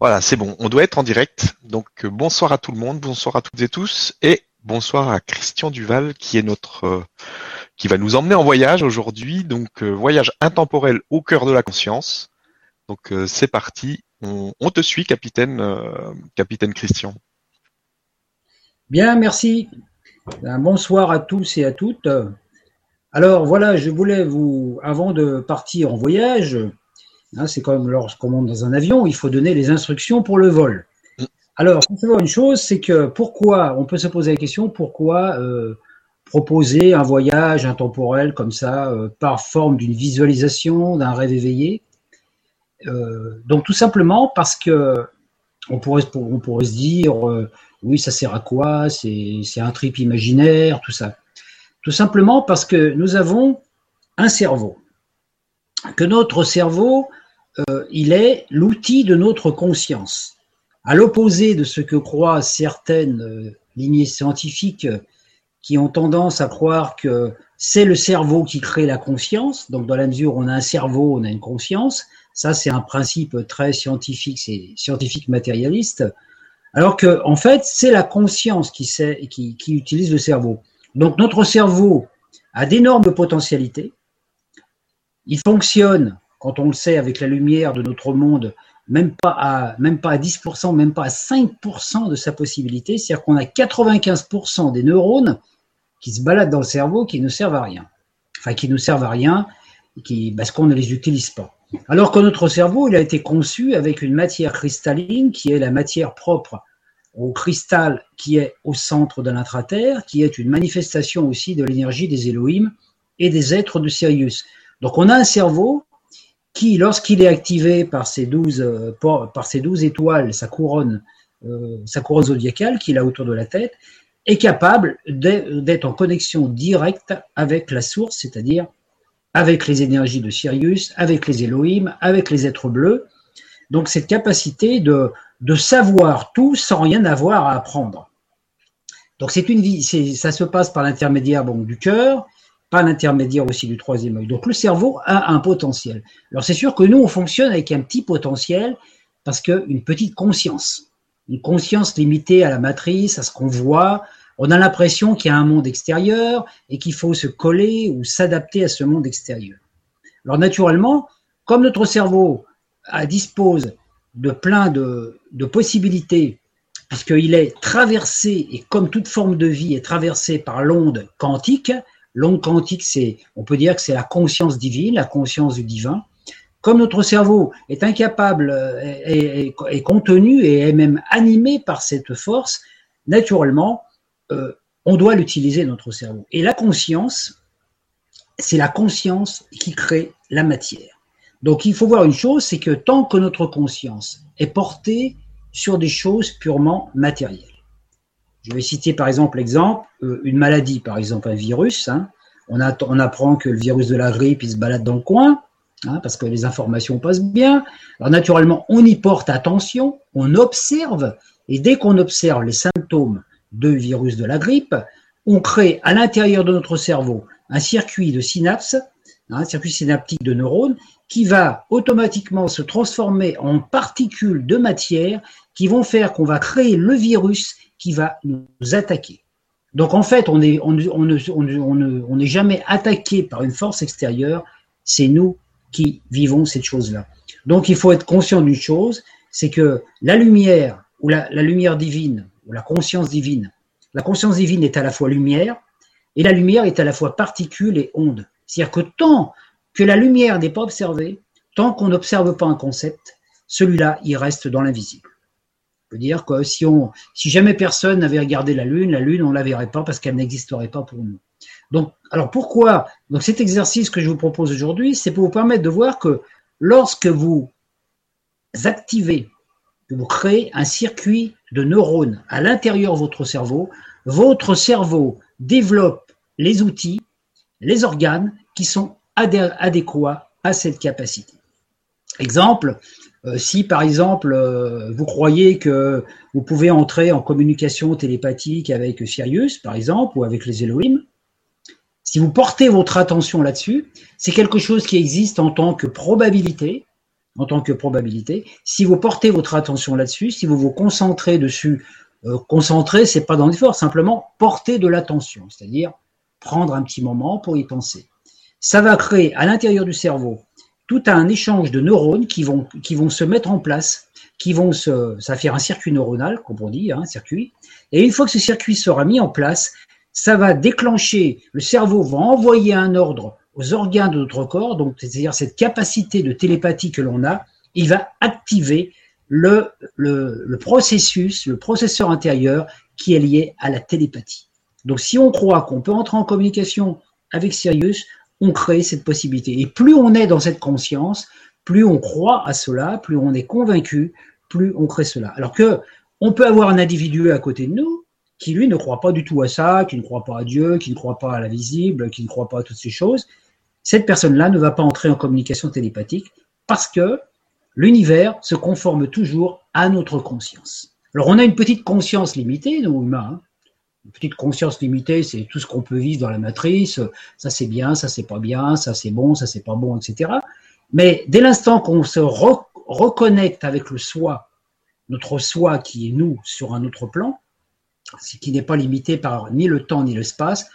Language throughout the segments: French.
Voilà, c'est bon, on doit être en direct. Donc euh, bonsoir à tout le monde, bonsoir à toutes et tous, et bonsoir à Christian Duval qui est notre euh, qui va nous emmener en voyage aujourd'hui. Donc euh, voyage intemporel au cœur de la conscience. Donc c'est parti, on, on, te suit, capitaine, capitaine Christian. Bien, merci. Un bonsoir à tous et à toutes. Alors voilà, je voulais vous, avant de partir en voyage, Hein, c'est comme lorsqu'on monte dans un avion, il faut donner les instructions pour le vol. Alors, il faut savoir une chose, c'est que pourquoi, on peut se poser la question, pourquoi euh, proposer un voyage intemporel comme ça, euh, par forme d'une visualisation, d'un rêve éveillé? Euh, Donc, tout simplement parce que on pourrait, on pourrait se dire, oui, ça sert à quoi? C'est un trip imaginaire, tout ça. Tout simplement parce que nous avons un cerveau. Que notre cerveau euh, il est l'outil de notre conscience. À l'opposé de ce que croient certaines euh, lignées scientifiques qui ont tendance à croire que c'est le cerveau qui crée la conscience, donc dans la mesure où on a un cerveau, on a une conscience, ça c'est un principe très scientifique, c'est scientifique matérialiste, alors que en fait c'est la conscience qui utilise le cerveau. Donc notre cerveau a d'énormes potentialités, il fonctionne quand on le sait avec la lumière de notre monde, même pas à, même pas à 10%, même pas à 5% de sa possibilité, c'est-à-dire qu'on a 95% des neurones qui se baladent dans le cerveau qui ne servent à rien. Enfin, qui ne servent à rien parce qu'on ne les utilise pas. Alors que notre cerveau, il a été conçu avec une matière cristalline qui est la matière propre au cristal qui est au centre de l'intraterre, qui est une manifestation aussi de l'énergie des Elohim et des êtres de Sirius. Donc on a un cerveau qui, lorsqu'il est activé par ces douze, euh, par douze étoiles, sa couronne, euh, sa couronne zodiacale qu'il a autour de la tête, est capable d'être en connexion directe avec la source, c'est-à-dire avec les énergies de Sirius, avec les Elohim, avec les êtres bleus. Donc cette capacité de, savoir tout sans rien avoir à apprendre. Donc c'est une vie, ça se passe par l'intermédiaire du cœur, pas l'intermédiaire aussi du troisième œil. Donc le cerveau a un potentiel. Alors c'est sûr que nous, on fonctionne avec un petit potentiel parce qu'une petite conscience, une conscience limitée à la matrice, à ce qu'on voit, on a l'impression qu'il y a un monde extérieur et qu'il faut se coller ou s'adapter à ce monde extérieur. Alors naturellement, comme notre cerveau dispose de plein de, de possibilités, puisqu'il est traversé, et comme toute forme de vie est traversée par l'onde quantique, L'onde quantique, c'est, on peut dire que c'est la conscience divine, la conscience du divin. Comme notre cerveau est incapable, est, euh, est, contenu et est même animé par cette force, naturellement, euh, on doit l'utiliser, notre cerveau. Et la conscience, c'est la conscience qui crée la matière. Donc il faut voir une chose, c'est que tant que notre conscience est portée sur des choses purement matérielles, je vais citer par exemple l'exemple, euh, une maladie, par exemple un virus. Hein. On, apprend que le virus de la grippe, il se balade dans le coin, hein, parce que les informations passent bien. Alors naturellement, on y porte attention, on observe, et dès qu'on observe les symptômes de virus de la grippe, on crée à l'intérieur de notre cerveau un circuit de synapses, hein, un circuit synaptique de neurones, qui va automatiquement se transformer en particules de matière qui vont faire qu'on va créer le virus qui va nous attaquer. Donc en fait, on n'est on, on, on, jamais attaqué par une force extérieure, c'est nous qui vivons cette chose-là. Donc il faut être conscient d'une chose, c'est que la lumière, ou la, la lumière divine, ou la conscience divine, la conscience divine est à la fois lumière, et la lumière est à la fois particule et onde. C'est-à-dire que tant que la lumière n'est pas observée, tant qu'on n'observe pas un concept, celui-là, il reste dans l'invisible peut dire que si, si jamais personne n'avait regardé la Lune, la Lune, on ne la verrait pas parce qu'elle n'existerait pas pour nous. Donc, alors pourquoi? Donc cet exercice que je vous propose aujourd'hui, c'est pour vous permettre de voir que lorsque vous activez, que vous créez un circuit de neurones à l'intérieur de votre cerveau, votre cerveau développe les outils, les organes qui sont adéquats à cette capacité. Exemple, si par exemple euh, vous croyez que vous pouvez entrer en communication télépathique avec Sirius, par exemple, ou avec les Elohim, si vous portez votre attention là-dessus, c'est quelque chose qui existe en tant que probabilité, en tant que probabilité. Si vous portez votre attention là-dessus, si vous vous concentrez dessus, euh, concentrer, c'est pas dans l'effort, simplement porter de l'attention, c'est-à-dire prendre un petit moment pour y penser. Ça va créer à l'intérieur du cerveau tout un échange de neurones qui vont, se mettre en place, qui vont ça va faire un circuit neuronal, comme on dit, hein, un circuit. Et une fois que ce circuit sera mis en place, ça va déclencher, le cerveau va envoyer un ordre aux organes de notre corps, donc c'est-à-dire cette capacité de télépathie que l'on a, il va activer le, processus, le processeur intérieur qui est lié à la télépathie. Donc si on croit qu'on peut entrer en communication avec Sirius, on crée cette possibilité. Et plus on est dans cette conscience, plus on croit à cela, plus on est convaincu, plus on crée cela. Alors que on peut avoir un individu à côté de nous qui lui ne croit pas du tout à ça, qui ne croit pas à Dieu, qui ne croit pas à la visible, qui ne croit pas à toutes ces choses. Cette personne-là ne va pas entrer en communication télépathique parce que l'univers se conforme toujours à notre conscience. Alors on a une petite conscience limitée, nous humains, hein petite conscience limitée, c'est tout ce qu'on peut vivre dans la matrice. Ça c'est bien, ça c'est pas bien, ça c'est bon, ça c'est pas bon, etc. Mais dès l'instant qu'on se reconnecte avec le soi, notre soi qui est nous sur un autre plan, ce qui n'est pas limité par ni le temps ni l'espace,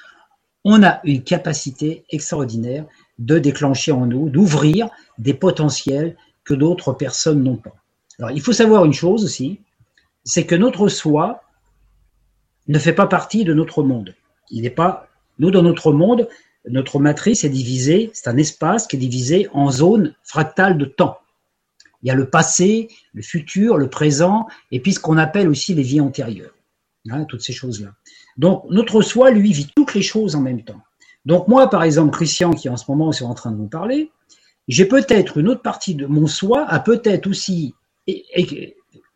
on a une capacité extraordinaire de déclencher en nous, d'ouvrir des potentiels que d'autres personnes n'ont pas. Alors il faut savoir une chose aussi, c'est que notre soi, ne fait pas partie de notre monde. Il n'est pas, nous dans notre monde, notre matrice est divisée, c'est un espace qui est divisé en zones fractales de temps. Il y a le passé, le futur, le présent, et puis ce qu'on appelle aussi les vies antérieures. Hein, toutes ces choses-là. Donc notre soi, lui, vit toutes les choses en même temps. Donc moi, par exemple, Christian, qui en ce moment est en train de vous parler, j'ai peut-être une autre partie de mon soi a peut-être aussi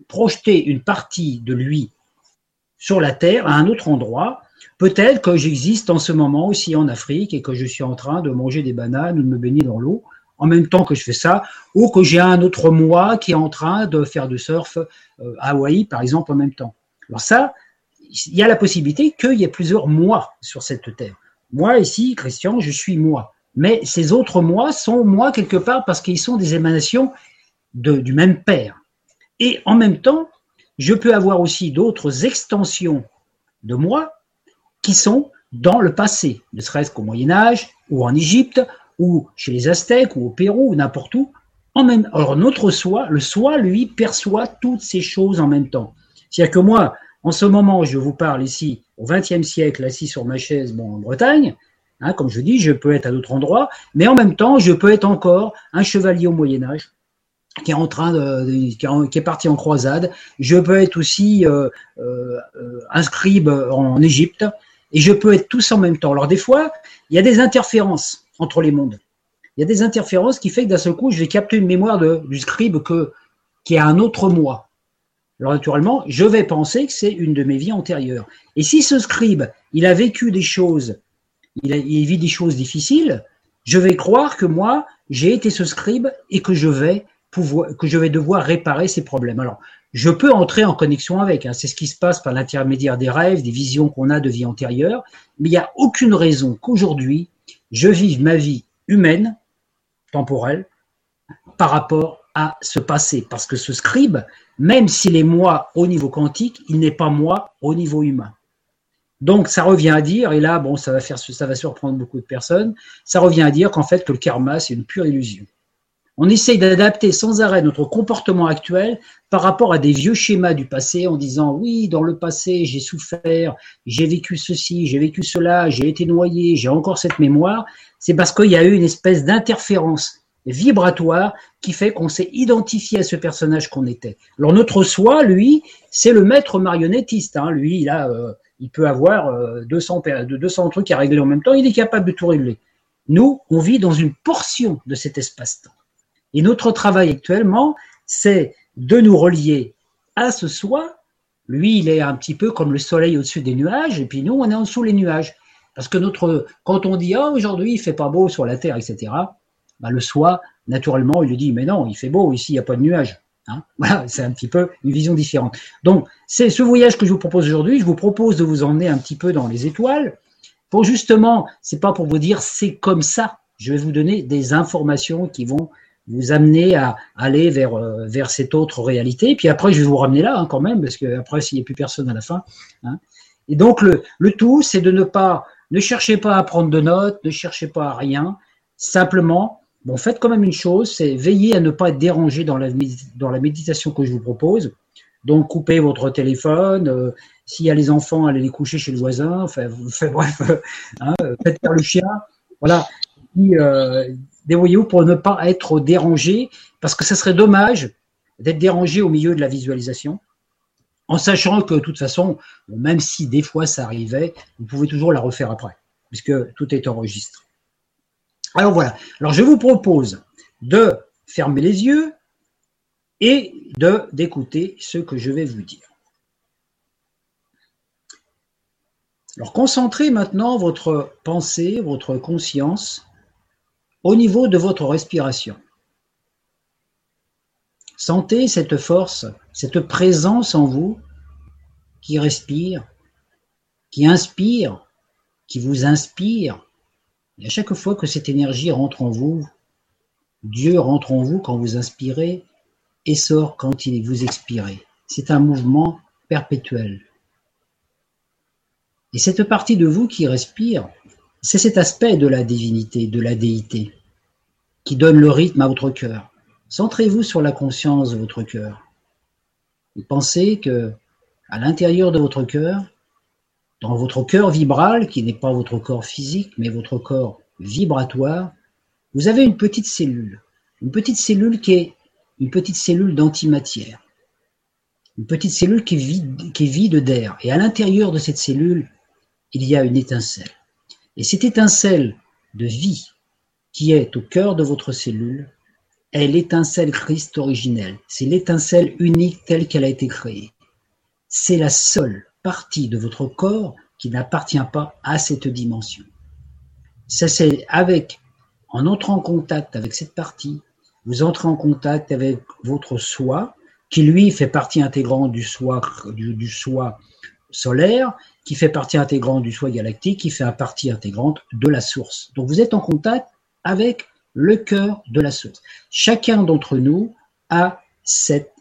projeté une partie de lui sur la Terre, à un autre endroit. Peut-être que j'existe en ce moment aussi en Afrique et que je suis en train de manger des bananes ou de me baigner dans l'eau en même temps que je fais ça, ou que j'ai un autre moi qui est en train de faire du surf euh, à Hawaï, par exemple, en même temps. Alors ça, il y a la possibilité qu'il y ait plusieurs moi sur cette terre. Moi, ici, Christian, je suis moi. Mais ces autres moi sont moi quelque part parce qu'ils sont des émanations du même père. Et en même temps, je peux avoir aussi d'autres extensions de moi qui sont dans le passé, ne serait-ce qu'au Moyen Âge, ou en Égypte, ou chez les Aztèques, ou au Pérou, ou n'importe où. En alors notre soi, le soi, lui, perçoit toutes ces choses en même temps. C'est-à-dire que moi, en ce moment, je vous parle ici, au XXe siècle, assis sur ma chaise, bon, en Bretagne, hein, comme je dis, je peux être à d'autres endroits, mais en même temps, je peux être encore un chevalier au Moyen Âge, qui est parti en croisade. Je peux être aussi euh, euh, un scribe en Égypte et je peux être tous en même temps. Alors des fois, il y a des interférences entre les mondes. Il y a des interférences qui fait que d'un seul coup, je vais capter une mémoire du scribe qui est un autre moi. Alors naturellement, je vais penser que c'est une de mes vies antérieures. Et si ce scribe, il a vécu des choses, il vit des choses difficiles, je vais croire que moi, j'ai été ce scribe et que je vais que je vais devoir réparer ces problèmes. Alors, je peux entrer en connexion avec, hein. c'est ce qui se passe par l'intermédiaire des rêves, des visions qu'on a de vie antérieure, mais il n'y a aucune raison qu'aujourd'hui, je vive ma vie humaine, temporelle, par rapport à ce passé. Parce que ce scribe, même s'il est moi au niveau quantique, il n'est pas moi au niveau humain. Donc, ça revient à dire, et là, bon, ça va faire, ça va surprendre beaucoup de personnes, ça revient à dire qu'en fait, que le karma, c'est une pure illusion. On essaye d'adapter sans arrêt notre comportement actuel par rapport à des vieux schémas du passé en disant oui, dans le passé, j'ai souffert, j'ai vécu ceci, j'ai vécu cela, j'ai été noyé, j'ai encore cette mémoire. C'est parce qu'il y a eu une espèce d'interférence vibratoire qui fait qu'on s'est identifié à ce personnage qu'on était. Alors notre soi, lui, c'est le maître marionnettiste. Hein. Lui, il a, euh, il peut avoir 200, euh, 200 trucs à régler en même temps. Il est capable de tout régler. Nous, on vit dans une portion de cet espace-temps. Et notre travail actuellement, c'est de nous relier à ce soi. Lui, il est un petit peu comme le soleil au-dessus des nuages, et puis nous, on est en dessous les nuages. Parce que notre, quand on dit oh, aujourd'hui il fait pas beau sur la terre, etc. Bah, le soi, naturellement, il lui dit mais non, il fait beau ici, il n'y a pas de nuages. Hein voilà, c'est un petit peu une vision différente. Donc, c'est ce voyage que je vous propose aujourd'hui. Je vous propose de vous emmener un petit peu dans les étoiles pour justement, c'est pas pour vous dire c'est comme ça. Je vais vous donner des informations qui vont vous amener à aller vers, euh, vers cette autre réalité. Puis après, je vais vous ramener là hein, quand même, parce que après, s'il n'y a plus personne à la fin. Hein. Et donc, le, le tout, c'est de ne pas, ne cherchez pas à prendre de notes, ne cherchez pas à rien. Simplement, bon, faites quand même une chose, c'est veiller à ne pas être dérangé dans la, dans la méditation que je vous propose. Donc, coupez votre téléphone. Euh, s'il y a les enfants, allez les coucher chez le voisin. Enfin, bref, hein, faites faire le chien. Voilà. Puis, euh, vous pour ne pas être dérangé, parce que ça serait dommage d'être dérangé au milieu de la visualisation, en sachant que de toute façon, même si des fois ça arrivait, vous pouvez toujours la refaire après, puisque tout est enregistré. Alors voilà. Alors je vous propose de fermer les yeux et d'écouter ce que je vais vous dire. Alors concentrez maintenant votre pensée, votre conscience au niveau de votre respiration. Sentez cette force, cette présence en vous qui respire, qui inspire, qui vous inspire. Et à chaque fois que cette énergie rentre en vous, Dieu rentre en vous quand vous inspirez et sort quand il vous expirez. C'est un mouvement perpétuel. Et cette partie de vous qui respire, c'est cet aspect de la divinité, de la déité, qui donne le rythme à votre cœur. Centrez-vous sur la conscience de votre cœur. Pensez que, à l'intérieur de votre cœur, dans votre cœur vibral, qui n'est pas votre corps physique, mais votre corps vibratoire, vous avez une petite cellule. Une petite cellule qui est une petite cellule d'antimatière. Une petite cellule qui qui est vide d'air. Et à l'intérieur de cette cellule, il y a une étincelle. Et cette étincelle de vie qui est au cœur de votre cellule est l'étincelle Christ originelle. C'est l'étincelle unique telle qu'elle a été créée. C'est la seule partie de votre corps qui n'appartient pas à cette dimension. Ça, c'est avec, en entrant en contact avec cette partie, vous entrez en contact avec votre soi, qui lui fait partie intégrante du soi, du, du soi solaire, qui fait partie intégrante du soi galactique, qui fait partie intégrante de la source. Donc vous êtes en contact avec le cœur de la source. Chacun d'entre nous a cette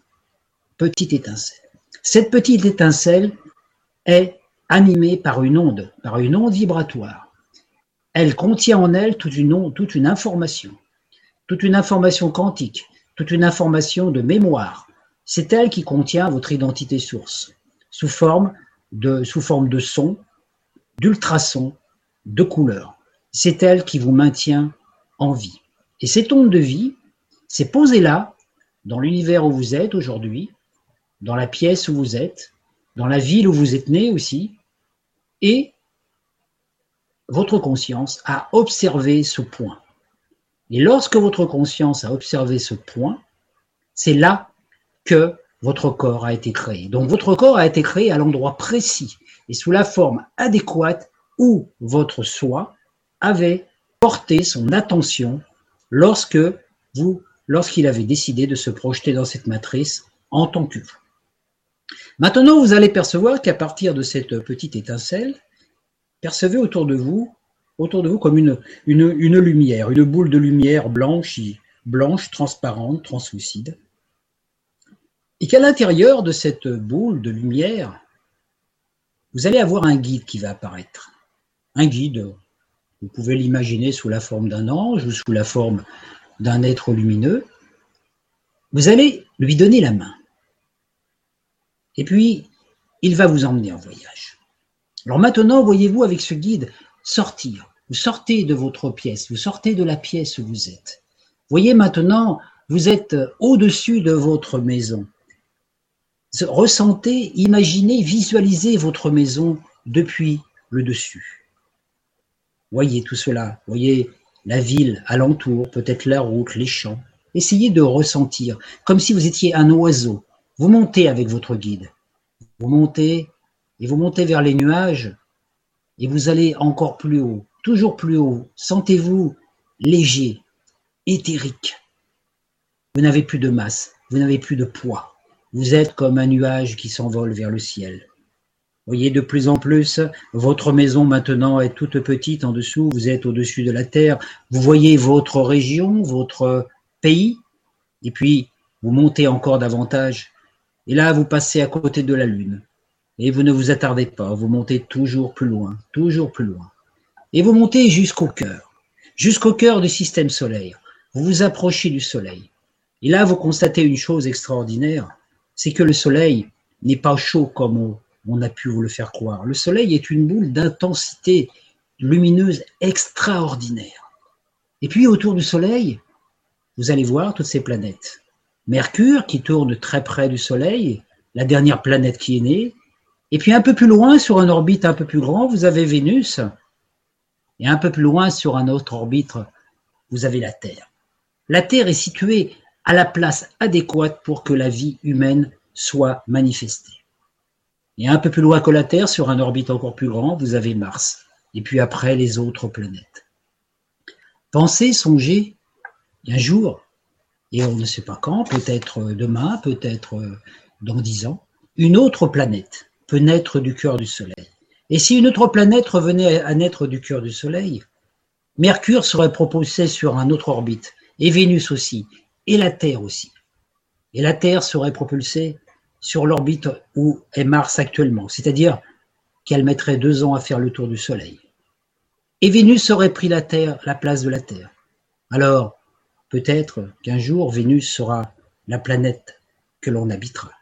petite étincelle. Cette petite étincelle est animée par une onde, par une onde vibratoire. Elle contient en elle toute une, information, toute une information quantique, toute une information de mémoire. C'est elle qui contient votre identité source, sous forme de, sous forme de son, d'ultrasons, de couleurs. C'est elle qui vous maintient en vie. Et cette onde de vie, c'est posée là, dans l'univers où vous êtes aujourd'hui, dans la pièce où vous êtes, dans la ville où vous êtes né aussi, et votre conscience a observé ce point. Et lorsque votre conscience a observé ce point, c'est là que votre corps a été créé. Donc votre corps a été créé à l'endroit précis et sous la forme adéquate où votre soi avait porté son attention lorsque vous, lorsqu'il avait décidé de se projeter dans cette matrice en tant que vous. Maintenant, vous allez percevoir qu'à partir de cette petite étincelle, percevez autour de vous, autour de vous comme une, une, une lumière, une boule de lumière blanche, blanche, transparente, translucide et qu'à l'intérieur de cette boule de lumière, vous allez avoir un guide qui va apparaître. Un guide, vous pouvez l'imaginer sous la forme d'un ange ou sous la forme d'un être lumineux. Vous allez lui donner la main. Et puis, il va vous emmener en voyage. Alors maintenant, voyez-vous avec ce guide sortir. Vous sortez de votre pièce, vous sortez de la pièce où vous êtes. Voyez maintenant, vous êtes au-dessus de votre maison ressentez, imaginez, visualisez votre maison depuis le dessus. Voyez tout cela, voyez la ville alentour, peut-être la route, les champs. Essayez de ressentir, comme si vous étiez un oiseau. Vous montez avec votre guide. Vous montez et vous montez vers les nuages et vous allez encore plus haut, toujours plus haut. Sentez-vous léger, éthérique. Vous n'avez plus de masse, vous n'avez plus de poids. Vous êtes comme un nuage qui s'envole vers le ciel. Voyez de plus en plus, votre maison maintenant est toute petite en dessous, vous êtes au-dessus de la terre, vous voyez votre région, votre pays, et puis vous montez encore davantage, et là vous passez à côté de la Lune, et vous ne vous attardez pas, vous montez toujours plus loin, toujours plus loin, et vous montez jusqu'au cœur, jusqu'au cœur du système solaire, vous vous approchez du Soleil, et là vous constatez une chose extraordinaire, c'est que le Soleil n'est pas chaud comme on a pu vous le faire croire. Le Soleil est une boule d'intensité lumineuse extraordinaire. Et puis autour du Soleil, vous allez voir toutes ces planètes. Mercure qui tourne très près du Soleil, la dernière planète qui est née. Et puis un peu plus loin, sur un orbite un peu plus grand, vous avez Vénus. Et un peu plus loin, sur un autre orbite, vous avez la Terre. La Terre est située à la place adéquate pour que la vie humaine soit manifestée. Et un peu plus loin que la Terre, sur un orbite encore plus grand, vous avez Mars. Et puis après, les autres planètes. Pensez, songez, un jour, et on ne sait pas quand, peut-être demain, peut-être dans dix ans, une autre planète peut naître du cœur du Soleil. Et si une autre planète revenait à naître du cœur du Soleil, Mercure serait propulsé sur un autre orbite, et Vénus aussi, et la Terre aussi. Et la Terre serait propulsée sur l'orbite où est Mars actuellement, c'est-à-dire qu'elle mettrait deux ans à faire le tour du Soleil. Et Vénus aurait pris la Terre, la place de la Terre. Alors, peut-être qu'un jour Vénus sera la planète que l'on habitera.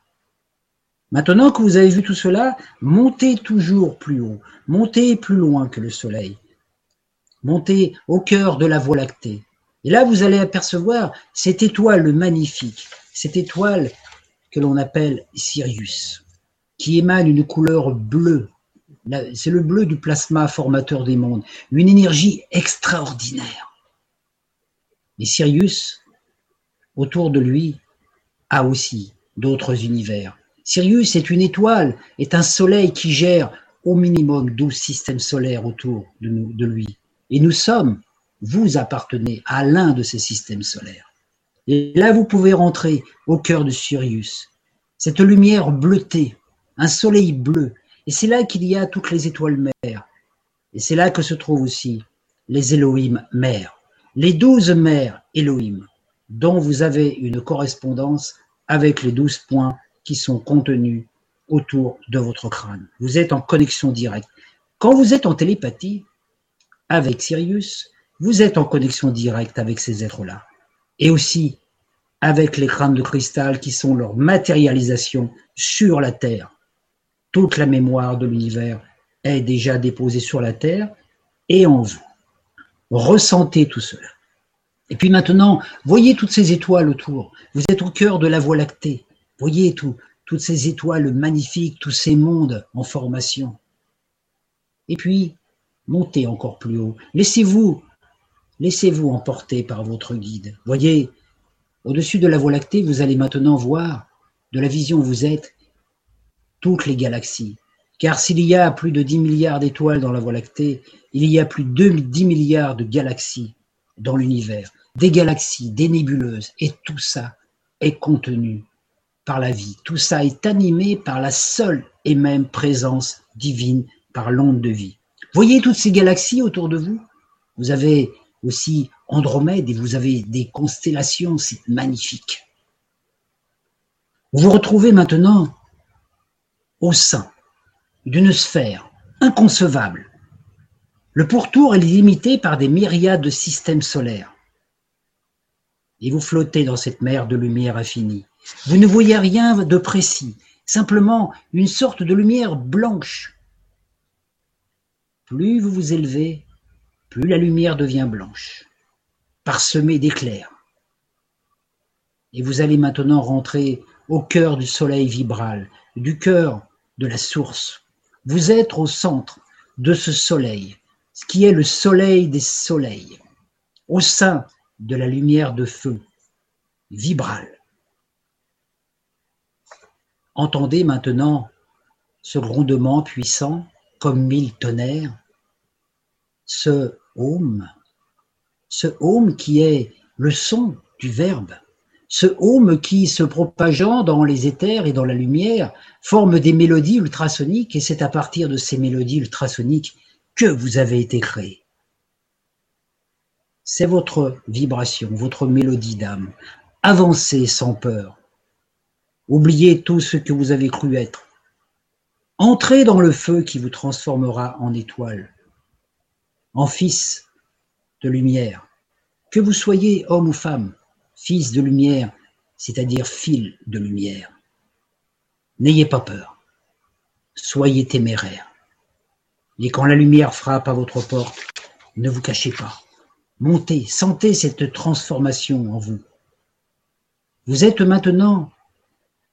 Maintenant que vous avez vu tout cela, montez toujours plus haut, montez plus loin que le Soleil, montez au cœur de la Voie lactée. Et là, vous allez apercevoir cette étoile magnifique, cette étoile que l'on appelle Sirius, qui émane une couleur bleue. C'est le bleu du plasma formateur des mondes, une énergie extraordinaire. Mais Sirius, autour de lui, a aussi d'autres univers. Sirius est une étoile, est un soleil qui gère au minimum 12 systèmes solaires autour de, de lui. Et nous sommes, vous appartenez à l'un de ces systèmes solaires. Et là, vous pouvez rentrer au cœur de Sirius. Cette lumière bleutée, un soleil bleu. Et c'est là qu'il y a toutes les étoiles mères. Et c'est là que se trouvent aussi les Elohim mères. Les douze mères Elohim, dont vous avez une correspondance avec les douze points qui sont contenus autour de votre crâne. Vous êtes en connexion directe. Quand vous êtes en télépathie avec Sirius, vous êtes en connexion directe avec ces êtres-là et aussi avec les crânes de cristal qui sont leur matérialisation sur la Terre. Toute la mémoire de l'univers est déjà déposée sur la Terre et en vous. Ressentez tout cela. Et puis maintenant, voyez toutes ces étoiles autour. Vous êtes au cœur de la Voie lactée. Voyez tout, toutes ces étoiles magnifiques, tous ces mondes en formation. Et puis, montez encore plus haut. Laissez-vous Laissez-vous emporter par votre guide. Voyez, au-dessus de la Voie lactée, vous allez maintenant voir, de la vision où vous êtes, toutes les galaxies. Car s'il y a plus de 10 milliards d'étoiles dans la Voie lactée, il y a plus de 10 milliards de galaxies dans l'univers. Des galaxies, des nébuleuses, et tout ça est contenu par la vie. Tout ça est animé par la seule et même présence divine, par l'onde de vie. Voyez toutes ces galaxies autour de vous Vous avez aussi Andromède et vous avez des constellations, c'est magnifique. Vous vous retrouvez maintenant au sein d'une sphère inconcevable. Le pourtour est limité par des myriades de systèmes solaires. Et vous flottez dans cette mer de lumière infinie. Vous ne voyez rien de précis, simplement une sorte de lumière blanche. Plus vous vous élevez, la lumière devient blanche, parsemée d'éclairs. Et vous allez maintenant rentrer au cœur du soleil vibral, du cœur de la source. Vous êtes au centre de ce soleil, ce qui est le soleil des soleils, au sein de la lumière de feu, vibrale. Entendez maintenant ce grondement puissant comme mille tonnerres, ce Ce home qui est le son du verbe, ce home qui, se propageant dans les éthers et dans la lumière, forme des mélodies ultrasoniques et c'est à partir de ces mélodies ultrasoniques que vous avez été créé. C'est votre vibration, votre mélodie d'âme. Avancez sans peur. Oubliez tout ce que vous avez cru être. Entrez dans le feu qui vous transformera en étoile, en fils de lumière. Que vous soyez homme ou femme, fils de lumière, c'est-à-dire fil de lumière. N'ayez pas peur. Soyez téméraire. Et quand la lumière frappe à votre porte, ne vous cachez pas. Montez, sentez cette transformation en vous. Vous êtes maintenant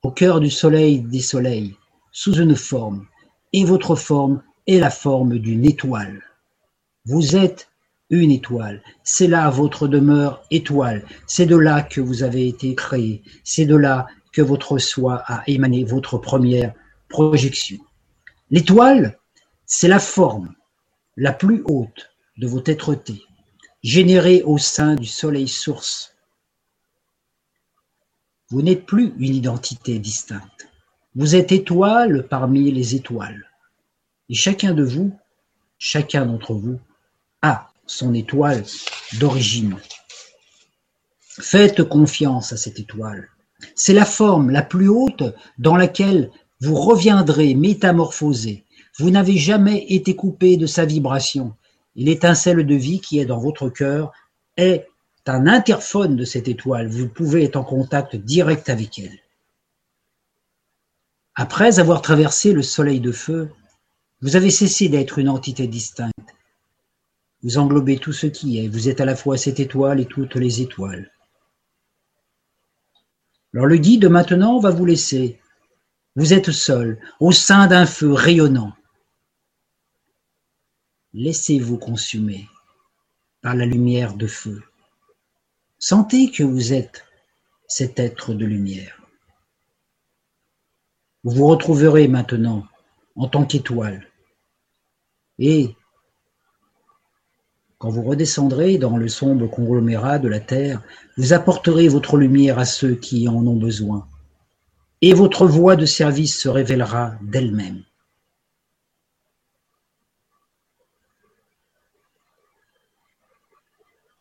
au cœur du soleil des soleils, sous une forme, et votre forme est la forme d'une étoile. Vous êtes une étoile, c'est là votre demeure étoile, c'est de là que vous avez été créé, c'est de là que votre soi a émané votre première projection. L'étoile, c'est la forme la plus haute de votre êtreté, générée au sein du soleil source. Vous n'êtes plus une identité distincte. Vous êtes étoile parmi les étoiles. Et chacun de vous, chacun d'entre vous, a son étoile d'origine. Faites confiance à cette étoile. C'est la forme la plus haute dans laquelle vous reviendrez métamorphosé. Vous n'avez jamais été coupé de sa vibration. L'étincelle de vie qui est dans votre cœur est un interphone de cette étoile. Vous pouvez être en contact direct avec elle. Après avoir traversé le soleil de feu, vous avez cessé d'être une entité distincte. Vous englobez tout ce qui est. Vous êtes à la fois cette étoile et toutes les étoiles. Alors le guide maintenant va vous laisser. Vous êtes seul, au sein d'un feu rayonnant. Laissez-vous consumer par la lumière de feu. Sentez que vous êtes cet être de lumière. Vous vous retrouverez maintenant en tant qu'étoile. Et quand vous redescendrez dans le sombre conglomérat de la terre, vous apporterez votre lumière à ceux qui en ont besoin, et votre voie de service se révélera d'elle-même.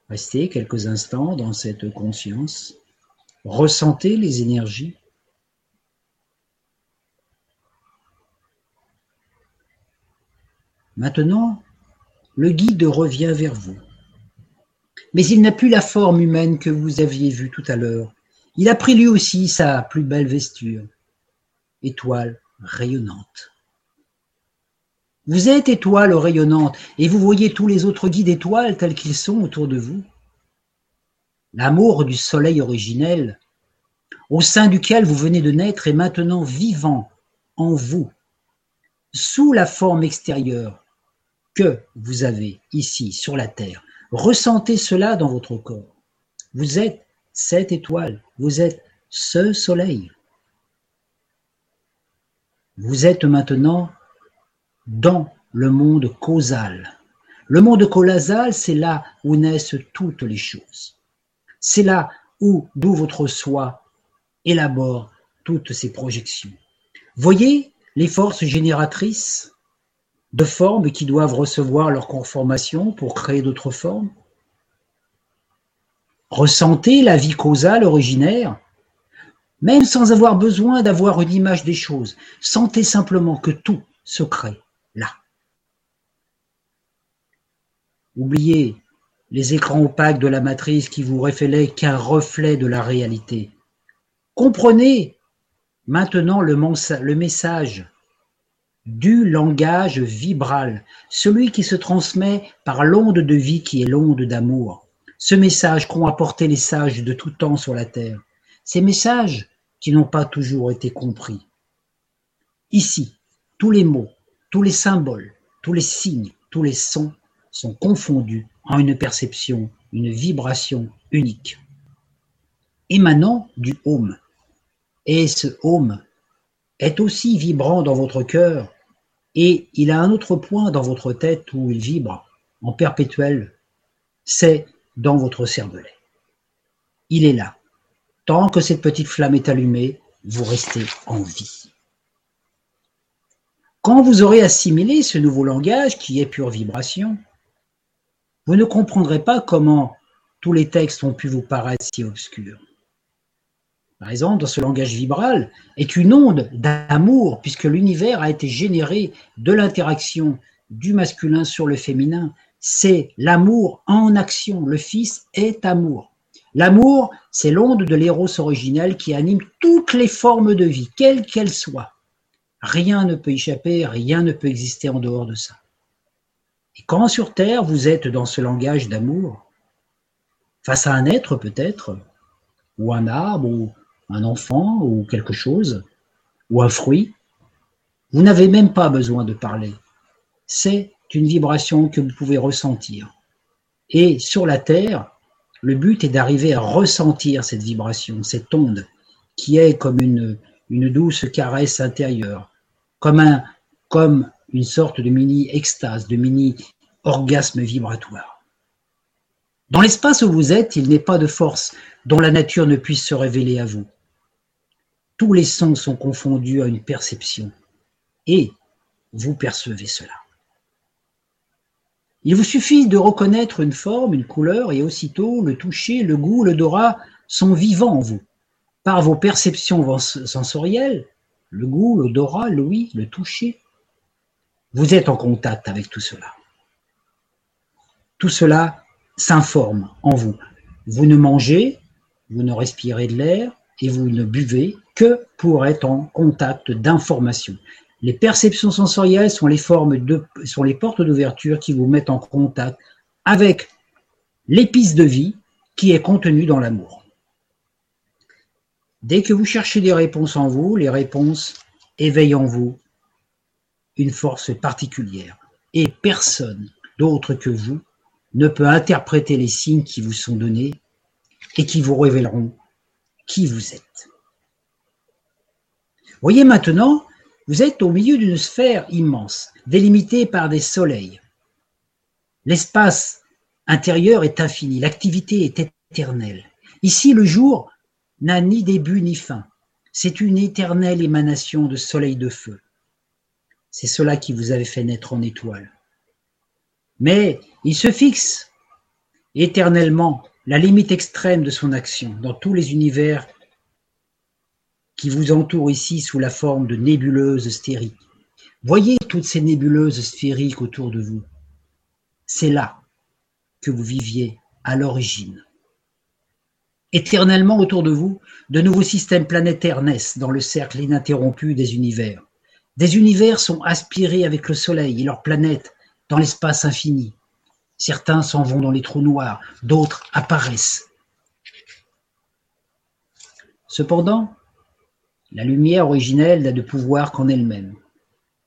Restez quelques instants dans cette conscience, ressentez les énergies. Maintenant, le guide revient vers vous. Mais il n'a plus la forme humaine que vous aviez vue tout à l'heure. Il a pris lui aussi sa plus belle vesture, étoile rayonnante. Vous êtes étoile rayonnante et vous voyez tous les autres guides étoiles tels qu'ils sont autour de vous. L'amour du soleil originel, au sein duquel vous venez de naître, est maintenant vivant en vous, sous la forme extérieure, que vous avez ici sur la terre. Ressentez cela dans votre corps. Vous êtes cette étoile, vous êtes ce soleil. Vous êtes maintenant dans le monde causal. Le monde causal, c'est là où naissent toutes les choses. C'est là où, d'où votre soi élabore toutes ces projections. Voyez les forces génératrices de formes qui doivent recevoir leur conformation pour créer d'autres formes Ressentez la vie causale originaire, même sans avoir besoin d'avoir une image des choses. Sentez simplement que tout se crée là. Oubliez les écrans opaques de la matrice qui vous révélaient qu'un reflet de la réalité. Comprenez maintenant le, le message du langage vibral, celui qui se transmet par l'onde de vie qui est l'onde d'amour. Ce message qu'ont apporté les sages de tout temps sur la terre. Ces messages qui n'ont pas toujours été compris. Ici, tous les mots, tous les symboles, tous les signes, tous les sons sont confondus en une perception, une vibration unique, émanant du home. Et ce home est aussi vibrant dans votre cœur et il a un autre point dans votre tête où il vibre en perpétuel, c'est dans votre cervelet. Il est là. Tant que cette petite flamme est allumée, vous restez en vie. Quand vous aurez assimilé ce nouveau langage qui est pure vibration, vous ne comprendrez pas comment tous les textes ont pu vous paraître si obscurs. Par exemple, dans ce langage vibral, est une onde d'amour, puisque l'univers a été généré de l'interaction du masculin sur le féminin. C'est l'amour en action. Le Fils est amour. L'amour, c'est l'onde de l'éros originel qui anime toutes les formes de vie, quelles qu'elles soient. Rien ne peut échapper, rien ne peut exister en dehors de ça. Et quand sur Terre, vous êtes dans ce langage d'amour, face à un être peut-être, ou un arbre, ou un enfant, ou quelque chose, ou un fruit, vous n'avez même pas besoin de parler. C'est une vibration que vous pouvez ressentir. Et sur la Terre, le but est d'arriver à ressentir cette vibration, cette onde, qui est comme une, douce caresse intérieure, comme, un, comme une sorte de mini-extase, de mini-orgasme vibratoire. Dans l'espace où vous êtes, il n'est pas de force dont la nature ne puisse se révéler à vous. Tous les sons sont confondus à une perception, et vous percevez cela. Il vous suffit de reconnaître une forme, une couleur, et aussitôt le toucher, le goût, l'odorat sont vivants en vous. Par vos perceptions sensorielles, le goût, l'odorat, l'ouïe, le toucher, vous êtes en contact avec tout cela. Tout cela s'informe en vous. Vous ne mangez, vous ne respirez de l'air et vous ne buvez que pour être en contact d'informations. Les perceptions sensorielles sont les formes de, sont les portes d'ouverture qui vous mettent en contact avec l'épice de vie qui est contenue dans l'amour. Dès que vous cherchez des réponses en vous, les réponses éveillent en vous une force particulière. Et personne d'autre que vous ne peut interpréter les signes qui vous sont donnés et qui vous révéleront qui vous êtes. Voyez maintenant, vous êtes au milieu d'une sphère immense, délimitée par des soleils. L'espace intérieur est infini, l'activité est éternelle. Ici, le jour n'a ni début ni fin. C'est une éternelle émanation de soleil de feu. C'est cela qui vous avait fait naître en étoile. Mais il se fixe éternellement la limite extrême de son action dans tous les univers qui vous entourent ici sous la forme de nébuleuses stériques. Voyez toutes ces nébuleuses sphériques autour de vous. C'est là que vous viviez à l'origine. Éternellement autour de vous, de nouveaux systèmes planétaires naissent dans le cercle ininterrompu des univers. Des univers sont aspirés avec le Soleil et leurs planètes dans l'espace infini. Certains s'en vont dans les trous noirs, d'autres apparaissent. Cependant, la lumière originelle n'a de pouvoir qu'en elle-même.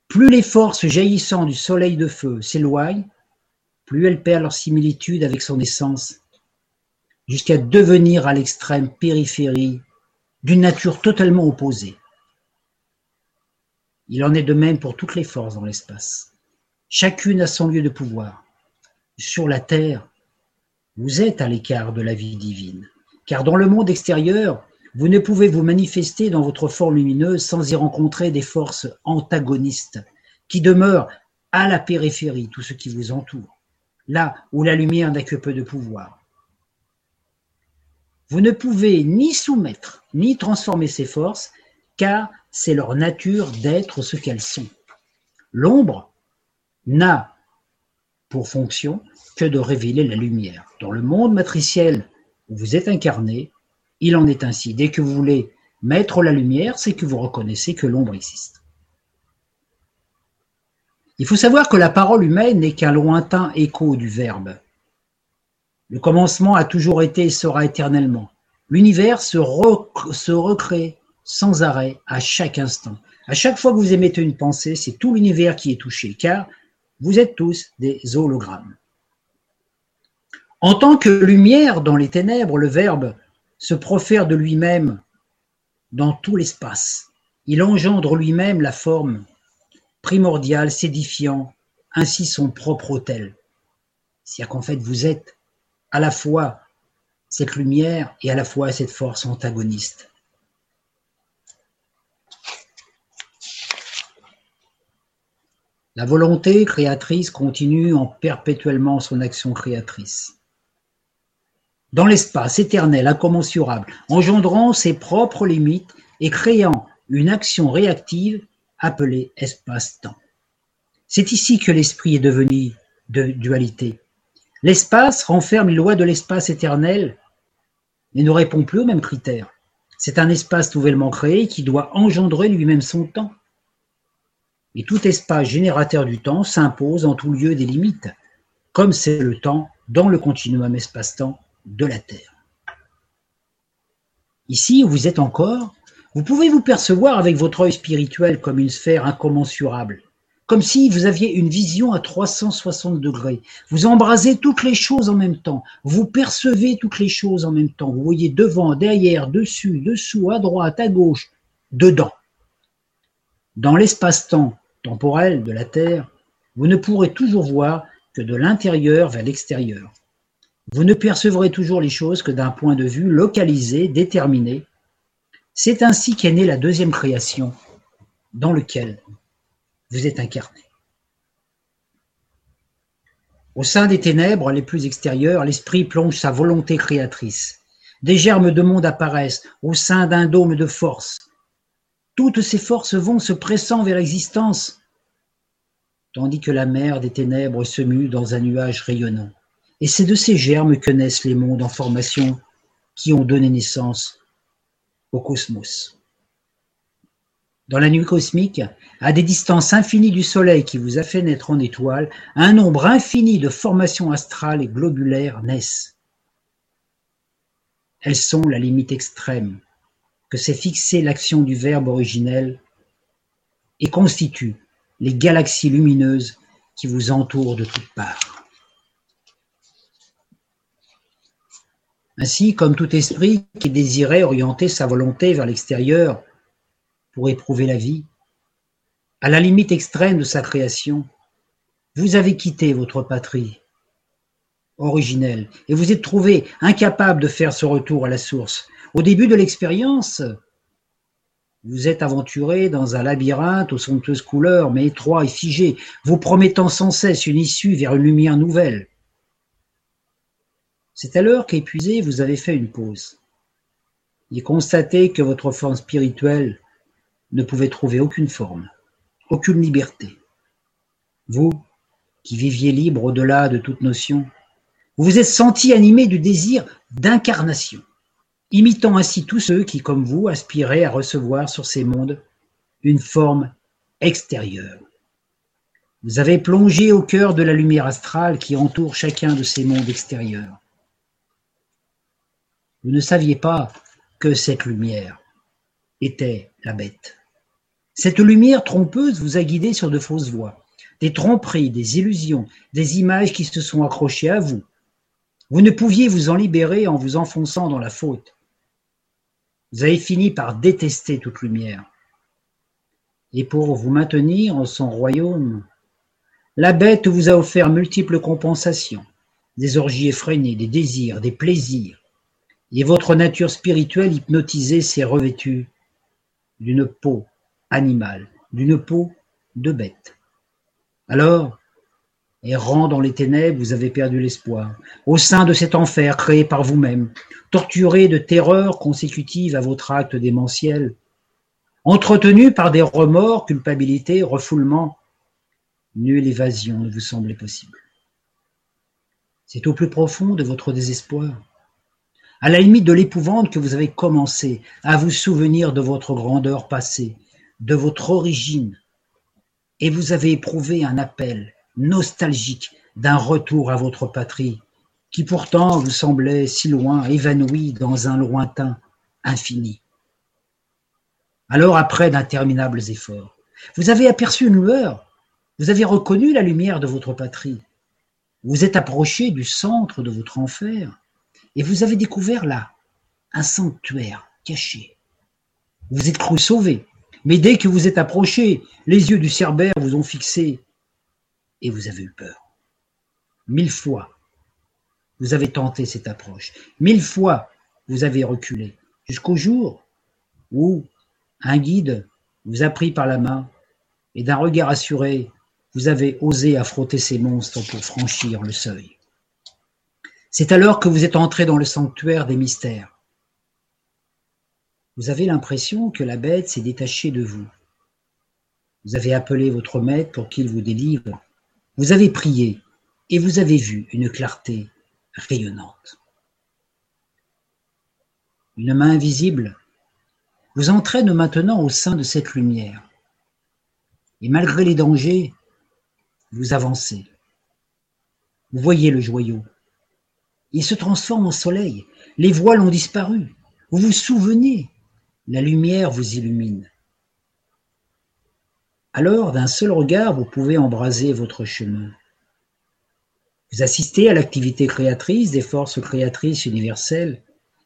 Plus les forces jaillissant du soleil de feu s'éloignent, plus elles perdent leur similitude avec son essence, jusqu'à devenir à l'extrême périphérie d'une nature totalement opposée. Il en est de même pour toutes les forces dans l'espace. Chacune a son lieu de pouvoir. Sur la Terre, vous êtes à l'écart de la vie divine, car dans le monde extérieur, vous ne pouvez vous manifester dans votre forme lumineuse sans y rencontrer des forces antagonistes qui demeurent à la périphérie, tout ce qui vous entoure, là où la lumière n'a que peu de pouvoir. Vous ne pouvez ni soumettre, ni transformer ces forces, car c'est leur nature d'être ce qu'elles sont. L'ombre n'a pour fonction que de révéler la lumière. Dans le monde matriciel où vous êtes incarné, il en est ainsi. Dès que vous voulez mettre la lumière, c'est que vous reconnaissez que l'ombre existe. Il faut savoir que la parole humaine n'est qu'un lointain écho du Verbe. Le commencement a toujours été et sera éternellement. L'univers se, recrée sans arrêt, à chaque instant. À chaque fois que vous émettez une pensée, c'est tout l'univers qui est touché, car vous êtes tous des hologrammes. En tant que lumière dans les ténèbres, le Verbe se profère de lui-même dans tout l'espace. Il engendre lui-même la forme primordiale, s'édifiant ainsi son propre autel. C'est-à-dire qu'en fait, vous êtes à la fois cette lumière et à la fois cette force antagoniste. La volonté créatrice continue en perpétuellement son action créatrice. Dans l'espace éternel incommensurable, engendrant ses propres limites et créant une action réactive appelée espace-temps. C'est ici que l'esprit est devenu de dualité. L'espace renferme les lois de l'espace éternel et ne répond plus aux mêmes critères. C'est un espace nouvellement créé qui doit engendrer lui-même son temps. Et tout espace générateur du temps s'impose en tout lieu des limites, comme c'est le temps dans le continuum espace-temps de la Terre. Ici où vous êtes encore, vous pouvez vous percevoir avec votre œil spirituel comme une sphère incommensurable, comme si vous aviez une vision à 360 degrés. Vous embrasez toutes les choses en même temps, vous percevez toutes les choses en même temps. Vous voyez devant, derrière, dessus, dessous, à droite, à gauche, dedans. Dans l'espace-temps temporel de la Terre, vous ne pourrez toujours voir que de l'intérieur vers l'extérieur. Vous ne percevrez toujours les choses que d'un point de vue localisé, déterminé. C'est ainsi qu'est née la deuxième création, dans lequel vous êtes incarné. Au sein des ténèbres les plus extérieures, l'esprit plonge sa volonté créatrice. Des germes de monde apparaissent au sein d'un dôme de force, toutes ces forces vont se pressant vers l'existence, tandis que la mer des ténèbres se mue dans un nuage rayonnant. Et c'est de ces germes que naissent les mondes en formation qui ont donné naissance au cosmos. Dans la nuit cosmique, à des distances infinies du Soleil qui vous a fait naître en étoile, un nombre infini de formations astrales et globulaires naissent. Elles sont la limite extrême que s'est fixée l'action du Verbe originel et constitue les galaxies lumineuses qui vous entourent de toutes parts. Ainsi, comme tout esprit qui désirait orienter sa volonté vers l'extérieur pour éprouver la vie, à la limite extrême de sa création, vous avez quitté votre patrie originelle et vous êtes trouvé incapable de faire ce retour à la source, au début de l'expérience, vous êtes aventuré dans un labyrinthe aux somptueuses couleurs, mais étroit et figé, vous promettant sans cesse une issue vers une lumière nouvelle. C'est alors qu'épuisé, vous avez fait une pause et constaté que votre forme spirituelle ne pouvait trouver aucune forme, aucune liberté. Vous, qui viviez libre au-delà de toute notion, vous vous êtes senti animé du désir d'incarnation imitant ainsi tous ceux qui, comme vous, aspiraient à recevoir sur ces mondes une forme extérieure. Vous avez plongé au cœur de la lumière astrale qui entoure chacun de ces mondes extérieurs. Vous ne saviez pas que cette lumière était la bête. Cette lumière trompeuse vous a guidé sur de fausses voies, des tromperies, des illusions, des images qui se sont accrochées à vous. Vous ne pouviez vous en libérer en vous enfonçant dans la faute. Vous avez fini par détester toute lumière. Et pour vous maintenir en son royaume, la bête vous a offert multiples compensations, des orgies effrénées, des désirs, des plaisirs, et votre nature spirituelle hypnotisée s'est revêtue d'une peau animale, d'une peau de bête. Alors, Errant dans les ténèbres, vous avez perdu l'espoir. Au sein de cet enfer créé par vous-même, torturé de terreurs consécutives à votre acte démentiel, entretenu par des remords, culpabilité, refoulement, nulle évasion ne vous semblait possible. C'est au plus profond de votre désespoir, à la limite de l'épouvante que vous avez commencé à vous souvenir de votre grandeur passée, de votre origine, et vous avez éprouvé un appel nostalgique d'un retour à votre patrie, qui pourtant vous semblait si loin, évanoui dans un lointain infini. Alors, après d'interminables efforts, vous avez aperçu une lueur, vous avez reconnu la lumière de votre patrie, vous êtes approché du centre de votre enfer, et vous avez découvert là un sanctuaire caché. Vous êtes cru sauvé, mais dès que vous êtes approché, les yeux du cerbère vous ont fixé et vous avez eu peur. Mille fois, vous avez tenté cette approche. Mille fois, vous avez reculé, jusqu'au jour où un guide vous a pris par la main et d'un regard assuré, vous avez osé affronter ces monstres pour franchir le seuil. C'est alors que vous êtes entré dans le sanctuaire des mystères. Vous avez l'impression que la bête s'est détachée de vous. Vous avez appelé votre maître pour qu'il vous délivre. Vous avez prié et vous avez vu une clarté rayonnante. Une main invisible vous entraîne maintenant au sein de cette lumière. Et malgré les dangers, vous avancez. Vous voyez le joyau. Il se transforme en soleil. Les voiles ont disparu. Vous vous souvenez? La lumière vous illumine. Alors, d'un seul regard, vous pouvez embraser votre chemin. Vous assistez à l'activité créatrice des forces créatrices universelles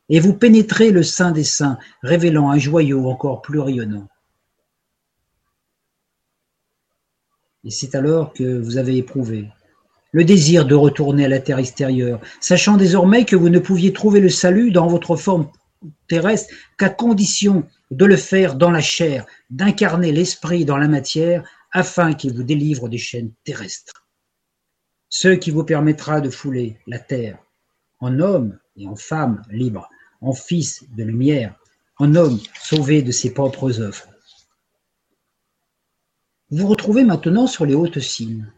et vous pénétrez le sein des saints, révélant un joyau encore plus rayonnant. Et c'est alors que vous avez éprouvé le désir de retourner à la terre extérieure, sachant désormais que vous ne pouviez trouver le salut dans votre forme terrestre qu'à condition de le faire dans la chair, d'incarner l'esprit dans la matière, afin qu'il vous délivre des chaînes terrestres. Ce qui vous permettra de fouler la terre en homme et en femme libre, en fils de lumière, en homme sauvé de ses propres œuvres. Vous vous retrouvez maintenant sur les hautes cimes.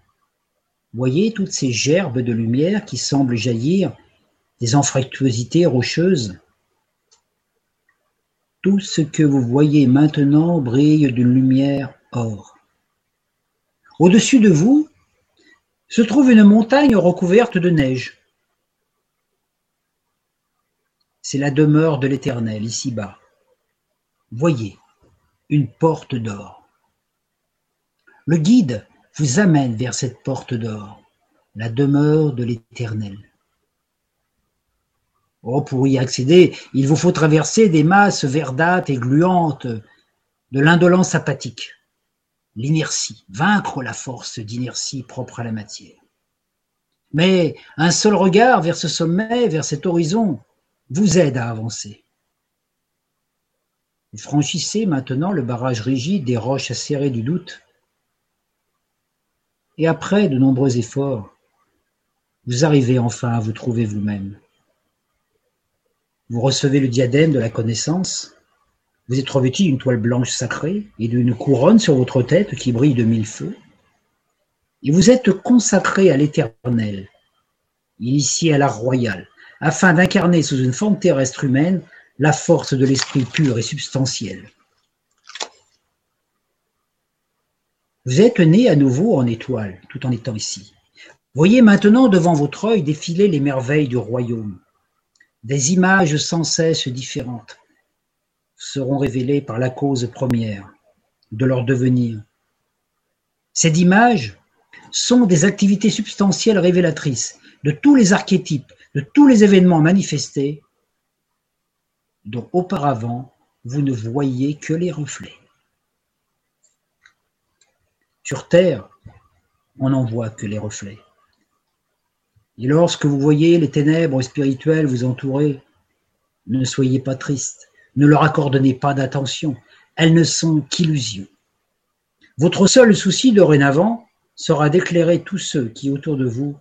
Voyez toutes ces gerbes de lumière qui semblent jaillir des anfractuosités rocheuses. Tout ce que vous voyez maintenant brille d'une lumière or. Au-dessus de vous se trouve une montagne recouverte de neige. C'est la demeure de l'Éternel ici-bas. Voyez, une porte d'or. Le guide vous amène vers cette porte d'or, la demeure de l'Éternel. Oh, pour y accéder, il vous faut traverser des masses verdâtres et gluantes de l'indolence apathique, l'inertie, vaincre la force d'inertie propre à la matière. Mais un seul regard vers ce sommet, vers cet horizon, vous aide à avancer. Vous franchissez maintenant le barrage rigide des roches acérées du doute et après de nombreux efforts, vous arrivez enfin à vous trouver vous-même. Vous recevez le diadème de la connaissance, vous êtes revêtu d'une toile blanche sacrée et d'une couronne sur votre tête qui brille de mille feux, et vous êtes consacré à l'éternel, initié à l'art royal, afin d'incarner sous une forme terrestre humaine la force de l'esprit pur et substantiel. Vous êtes né à nouveau en étoile, tout en étant ici. Voyez maintenant devant votre œil défiler les merveilles du royaume. Des images sans cesse différentes seront révélées par la cause première de leur devenir. Ces images sont des activités substantielles révélatrices de tous les archétypes, de tous les événements manifestés dont auparavant vous ne voyiez que les reflets. Sur terre, on n'en voit que les reflets. Et lorsque vous voyez les ténèbres spirituelles vous entourer, ne soyez pas triste, ne leur accordez pas d'attention, elles ne sont qu'illusions. Votre seul souci dorénavant sera d'éclairer tous ceux qui, autour de vous,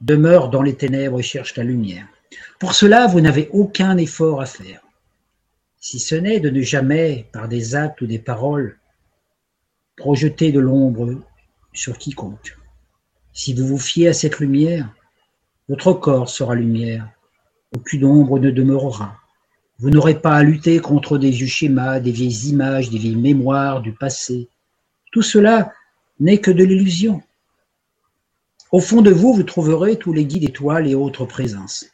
demeurent dans les ténèbres et cherchent la lumière. Pour cela, vous n'avez aucun effort à faire, si ce n'est de ne jamais, par des actes ou des paroles, projeter de l'ombre sur quiconque. Si vous vous fiez à cette lumière, votre corps sera lumière, aucune ombre ne demeurera. Vous n'aurez pas à lutter contre des vieux schémas, des vieilles images, des vieilles mémoires du passé. Tout cela n'est que de l'illusion. Au fond de vous, vous trouverez tous les guides étoiles et autres présences,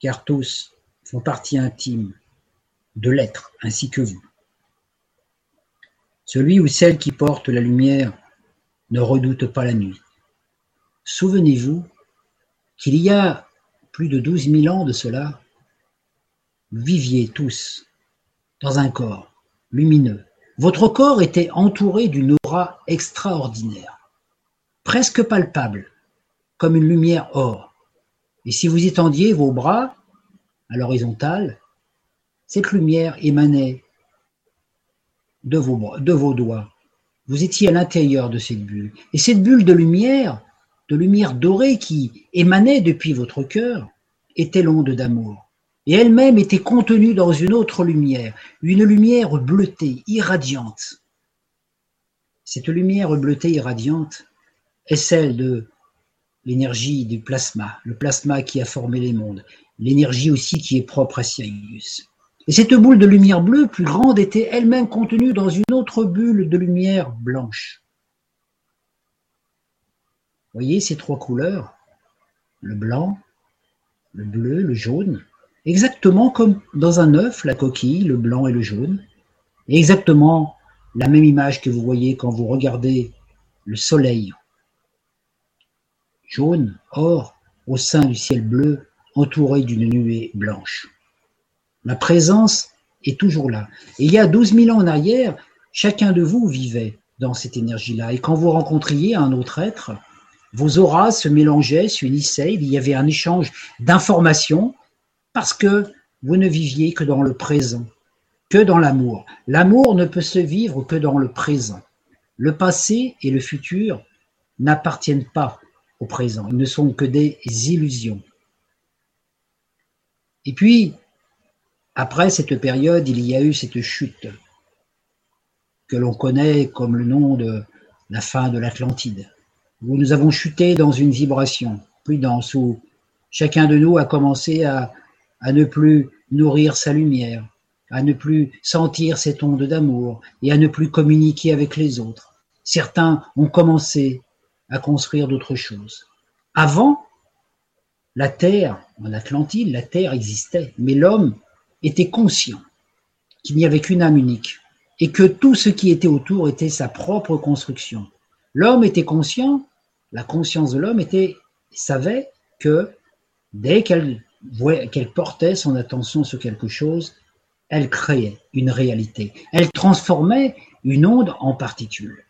car tous font partie intime de l'être ainsi que vous. Celui ou celle qui porte la lumière ne redoute pas la nuit. Souvenez-vous qu'il y a plus de douze mille ans de cela, vous viviez tous dans un corps lumineux. Votre corps était entouré d'une aura extraordinaire, presque palpable, comme une lumière or. Et si vous étendiez vos bras à l'horizontale, cette lumière émanait de vos, doigts. Vous étiez à l'intérieur de cette bulle. Et cette bulle de lumière de lumière dorée qui émanait depuis votre cœur était l'onde d'amour. Et elle-même était contenue dans une autre lumière, une lumière bleutée, irradiante. Cette lumière bleutée irradiante est celle de l'énergie du plasma, le plasma qui a formé les mondes, l'énergie aussi qui est propre à Sirius. Et cette boule de lumière bleue, plus grande, était elle-même contenue dans une autre bulle de lumière blanche. Voyez ces trois couleurs? Le blanc, le bleu, le jaune, exactement comme dans un œuf, la coquille, le blanc et le jaune, exactement la même image que vous voyez quand vous regardez le soleil jaune, or, au sein du ciel bleu, entouré d'une nuée blanche. La présence est toujours là. Et il y a 12 000 ans en arrière, chacun de vous vivait dans cette énergie-là. Et quand vous rencontriez un autre être, vos auras se mélangeaient, s'unissaient, il y avait un échange d'informations parce que vous ne viviez que dans le présent, que dans l'amour. L'amour ne peut se vivre que dans le présent. Le passé et le futur n'appartiennent pas au présent. Ils ne sont que des illusions. Et puis, après cette période, il y a eu cette chute que l'on connaît comme le nom de la fin de l'Atlantide, où nous avons chuté dans une vibration plus dense, où chacun de nous a commencé à, à ne plus nourrir sa lumière, à ne plus sentir cette onde d'amour et à ne plus communiquer avec les autres. Certains ont commencé à construire d'autres choses. Avant, la Terre, en Atlantide, la Terre existait, mais l'homme était conscient qu'il n'y avait qu'une âme unique et que tout ce qui était autour était sa propre construction. L'homme était conscient, la conscience de l'homme était savait que dès qu'elle qu'elle portait son attention sur quelque chose, elle créait une réalité. Elle transformait une onde en particules.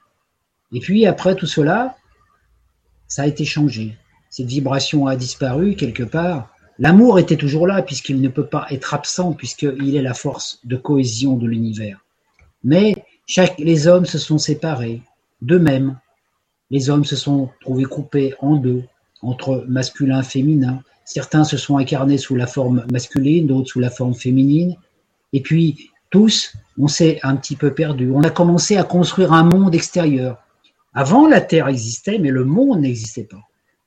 Et puis après tout cela, ça a été changé. Cette vibration a disparu quelque part. L'amour était toujours là puisqu'il ne peut pas être absent puisqu'il est la force de cohésion de l'univers. Mais les hommes se sont séparés d'eux-mêmes. Les hommes se sont trouvés coupés en deux, entre masculin et féminin. Certains se sont incarnés sous la forme masculine, d'autres sous la forme féminine. Et puis, tous, on s'est un petit peu perdu. On a commencé à construire un monde extérieur. Avant, la Terre existait, mais le monde n'existait pas.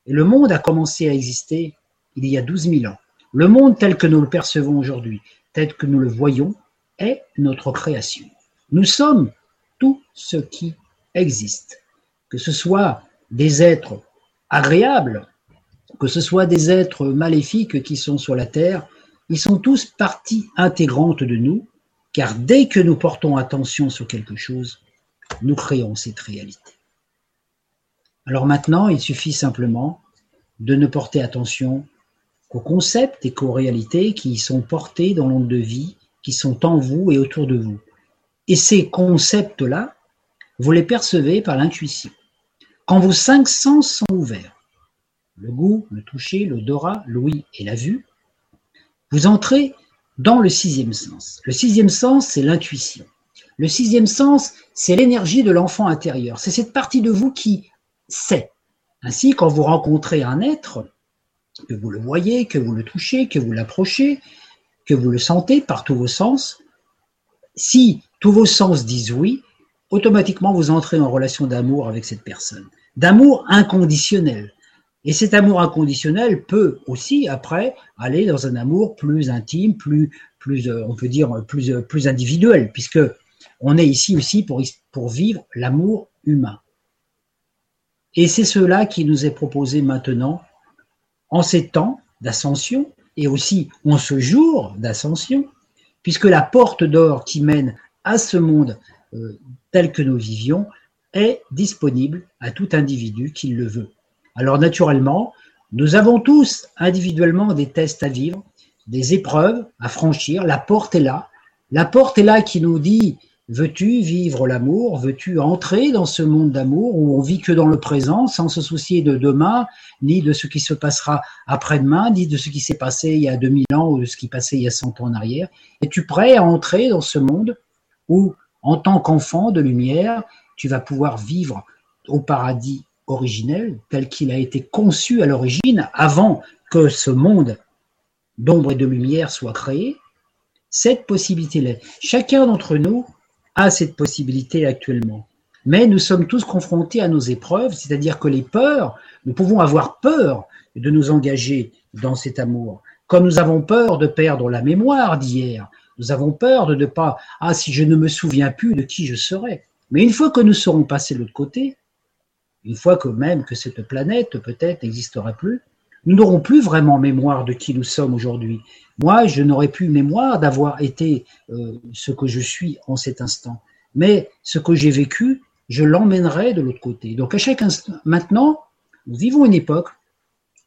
Et le monde a commencé à exister il y a 12 000 ans. Le monde tel que nous le percevons aujourd'hui, tel que nous le voyons, est notre création. Nous sommes tout ce qui existe, que ce soit des êtres agréables, que ce soit des êtres maléfiques qui sont sur la terre, ils sont tous partie intégrante de nous, car dès que nous portons attention sur quelque chose, nous créons cette réalité. Alors maintenant, il suffit simplement de ne porter attention qu'aux concepts et qu'aux réalités qui sont portés dans l'onde de vie, qui sont en vous et autour de vous. Et ces concepts-là, vous les percevez par l'intuition. Quand vos cinq sens sont ouverts, le goût, le toucher, l'odorat, l'ouïe et la vue, vous entrez dans le sixième sens. Le sixième sens, c'est l'intuition. Le sixième sens, c'est l'énergie de l'enfant intérieur. C'est cette partie de vous qui c'est. Ainsi, quand vous rencontrez un être, que vous le voyez, que vous le touchez, que vous l'approchez, que vous le sentez par tous vos sens, si tous vos sens disent oui, automatiquement vous entrez en relation d'amour avec cette personne. D'amour inconditionnel. Et cet amour inconditionnel peut aussi, après, aller dans un amour plus intime, plus, plus euh, on peut dire, plus, euh, plus individuel, puisque on est ici aussi pour vivre l'amour humain. Et c'est cela qui nous est proposé maintenant, en ces temps d'ascension, et aussi en ce jour d'ascension, puisque la porte d'or qui mène à ce monde euh, tel que nous vivions est disponible à tout individu qui le veut. Alors naturellement, nous avons tous individuellement des tests à vivre, des épreuves à franchir, la porte est là. La porte est là qui nous dit Veux-tu vivre l'amour? Veux-tu entrer dans ce monde d'amour où on vit que dans le présent sans se soucier de demain, ni de ce qui se passera après-demain, ni de ce qui s'est passé il y a 2000 ans ou de ce qui passé il y a 100 ans en arrière? Es-tu prêt à entrer dans ce monde où, en tant qu'enfant de lumière, tu vas pouvoir vivre au paradis originel, tel qu'il a été conçu à l'origine, avant que ce monde d'ombre et de lumière soit créé, cette possibilité-là. Chacun d'entre nous cette possibilité actuellement. Mais nous sommes tous confrontés à nos épreuves, c'est-à-dire que les peurs, nous pouvons avoir peur de nous engager dans cet amour. Comme nous avons peur de perdre la mémoire d'hier, nous avons peur de ne pas, ah, si je ne me souviens plus de qui je serai. Mais une fois que nous serons passés de l'autre côté, une fois que même que cette planète peut-être n'existera plus, nous n'aurons plus vraiment mémoire de qui nous sommes aujourd'hui. Moi, je n'aurais plus mémoire d'avoir été euh, ce que je suis en cet instant. Mais ce que j'ai vécu, je l'emmènerai de l'autre côté. Donc à chaque instant, maintenant, nous vivons une époque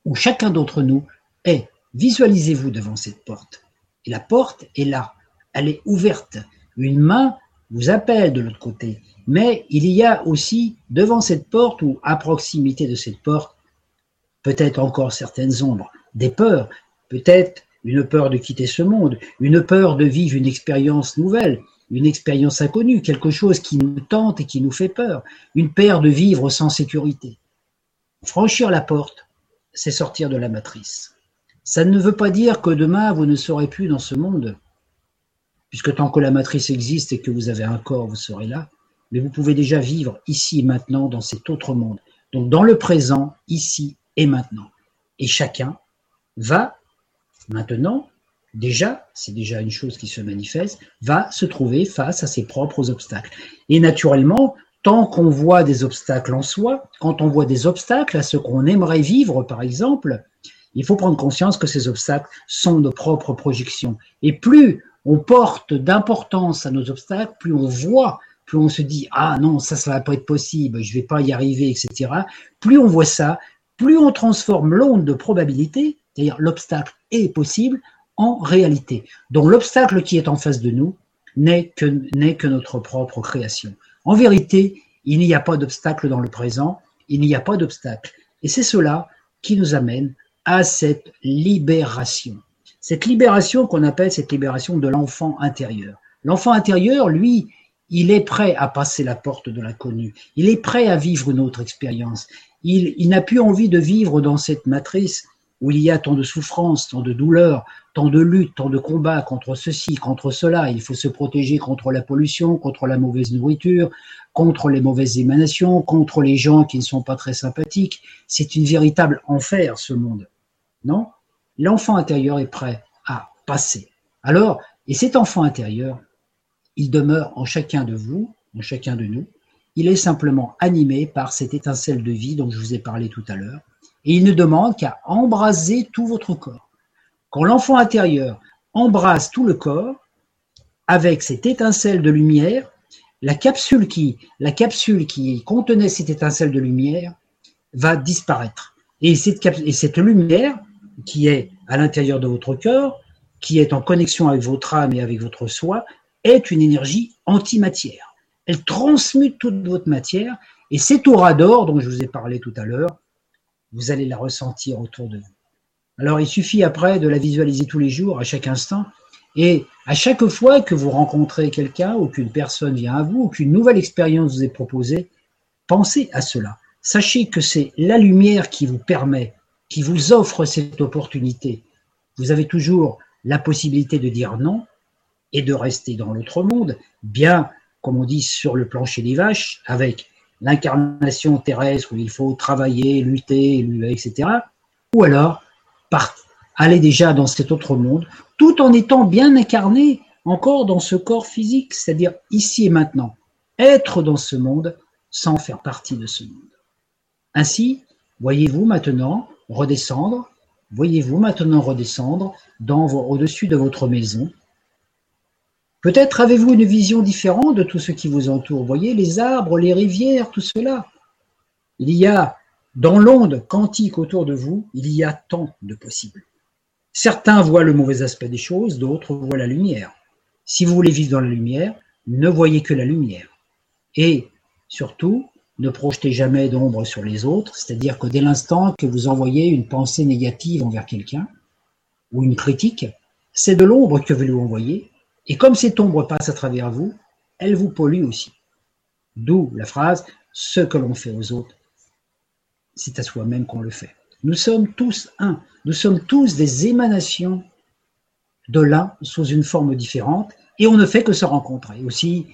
où chacun d'entre nous est. Visualisez-vous devant cette porte. Et la porte est là. Elle est ouverte. Une main vous appelle de l'autre côté. Mais il y a aussi devant cette porte ou à proximité de cette porte, peut-être encore certaines ombres, des peurs, peut-être une peur de quitter ce monde, une peur de vivre une expérience nouvelle, une expérience inconnue, quelque chose qui nous tente et qui nous fait peur, une peur de vivre sans sécurité. Franchir la porte, c'est sortir de la matrice. Ça ne veut pas dire que demain vous ne serez plus dans ce monde, puisque tant que la matrice existe et que vous avez un corps, vous serez là, mais vous pouvez déjà vivre ici et maintenant dans cet autre monde. Donc dans le présent, ici et maintenant. Et chacun va maintenant, déjà, c'est déjà une chose qui se manifeste, va se trouver face à ses propres obstacles. Et naturellement, tant qu'on voit des obstacles en soi, quand on voit des obstacles à ce qu'on aimerait vivre, par exemple, il faut prendre conscience que ces obstacles sont nos propres projections. Et plus on porte d'importance à nos obstacles, plus on voit, plus on se dit ah non ça ça va pas être possible, je vais pas y arriver, etc. Plus on voit ça, plus on transforme l'onde de probabilité, c'est-à-dire l'obstacle est possible, en réalité. Donc l'obstacle qui est en face de nous n'est que, n'est que notre propre création. En vérité, il n'y a pas d'obstacle dans le présent, il n'y a pas d'obstacle. Et c'est cela qui nous amène à cette libération. Cette libération qu'on appelle cette libération de l'enfant intérieur. L'enfant intérieur, lui, il est prêt à passer la porte de l'inconnu. Il est prêt à vivre une autre expérience. Il, il n'a plus envie de vivre dans cette matrice où il y a tant de souffrance, tant de douleur, tant de lutte, tant de combats contre ceci, contre cela. Il faut se protéger contre la pollution, contre la mauvaise nourriture, contre les mauvaises émanations, contre les gens qui ne sont pas très sympathiques. C'est une véritable enfer, ce monde. Non? L'enfant intérieur est prêt à passer. Alors, et cet enfant intérieur, il demeure en chacun de vous, en chacun de nous. Il est simplement animé par cette étincelle de vie dont je vous ai parlé tout à l'heure. Et il ne demande qu'à embraser tout votre corps. Quand l'enfant intérieur embrase tout le corps, avec cette étincelle de lumière, la capsule qui, la capsule qui contenait cette étincelle de lumière va disparaître. Et cette, et cette lumière qui est à l'intérieur de votre cœur, qui est en connexion avec votre âme et avec votre soi, est une énergie antimatière. Elle transmute toute votre matière et cette aura d'or dont je vous ai parlé tout à l'heure, vous allez la ressentir autour de vous. Alors il suffit après de la visualiser tous les jours, à chaque instant, et à chaque fois que vous rencontrez quelqu'un ou qu'une personne vient à vous ou qu'une nouvelle expérience vous est proposée, pensez à cela. Sachez que c'est la lumière qui vous permet, qui vous offre cette opportunité. Vous avez toujours la possibilité de dire non, et de rester dans l'autre monde, bien, comme on dit, sur le plancher des vaches, avec l'incarnation terrestre où il faut travailler, lutter, etc. Ou alors, aller déjà dans cet autre monde, tout en étant bien incarné encore dans ce corps physique, c'est-à-dire ici et maintenant. Être dans ce monde sans faire partie de ce monde. Ainsi, voyez-vous maintenant redescendre, voyez-vous maintenant redescendre au-dessus de votre maison, Peut-être avez-vous une vision différente de tout ce qui vous entoure. Voyez, les arbres, les rivières, tout cela. Il y a, dans l'onde quantique autour de vous, il y a tant de possibles. Certains voient le mauvais aspect des choses, d'autres voient la lumière. Si vous voulez vivre dans la lumière, ne voyez que la lumière. Et surtout, ne projetez jamais d'ombre sur les autres, c'est-à-dire que dès l'instant que vous envoyez une pensée négative envers quelqu'un, ou une critique, c'est de l'ombre que vous lui envoyez, et comme cette ombre passe à travers vous, elle vous pollue aussi. D'où la phrase Ce que l'on fait aux autres, c'est à soi-même qu'on le fait. Nous sommes tous un, nous sommes tous des émanations de l'un sous une forme différente, et on ne fait que se rencontrer. Aussi,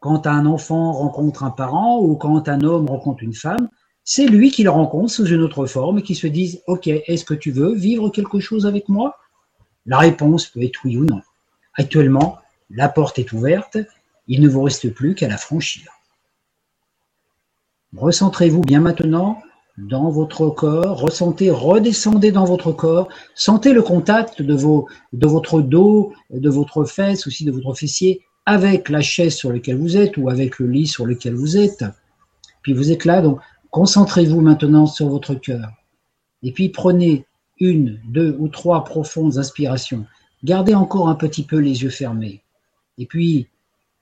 quand un enfant rencontre un parent ou quand un homme rencontre une femme, c'est lui qui le rencontre sous une autre forme et qui se dit Ok, est-ce que tu veux vivre quelque chose avec moi? La réponse peut être oui ou non. Actuellement, la porte est ouverte, il ne vous reste plus qu'à la franchir. Recentrez-vous bien maintenant dans votre corps, ressentez, redescendez dans votre corps, sentez le contact de, votre dos, de votre fesse, aussi de votre fessier, avec la chaise sur laquelle vous êtes ou avec le lit sur lequel vous êtes. Puis vous êtes là, donc concentrez-vous maintenant sur votre cœur. Et puis prenez une, deux ou trois profondes inspirations. Gardez encore un petit peu les yeux fermés. Et puis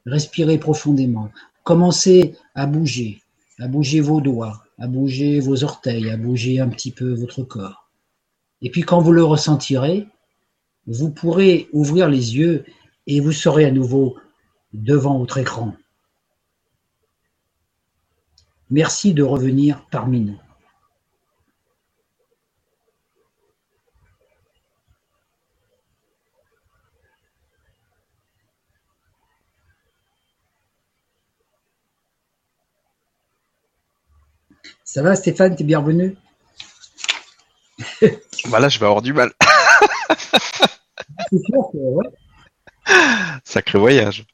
respirez profondément. Commencez à bouger, à bouger vos doigts, à bouger vos orteils, à bouger un petit peu votre corps. Et puis quand vous le ressentirez, vous pourrez ouvrir les yeux et vous serez à nouveau devant votre écran. Merci de revenir parmi nous. Ça va Stéphane, t'es bienvenu Bah là, je vais avoir du mal. C'est sûr que, ouais. Sacré voyage.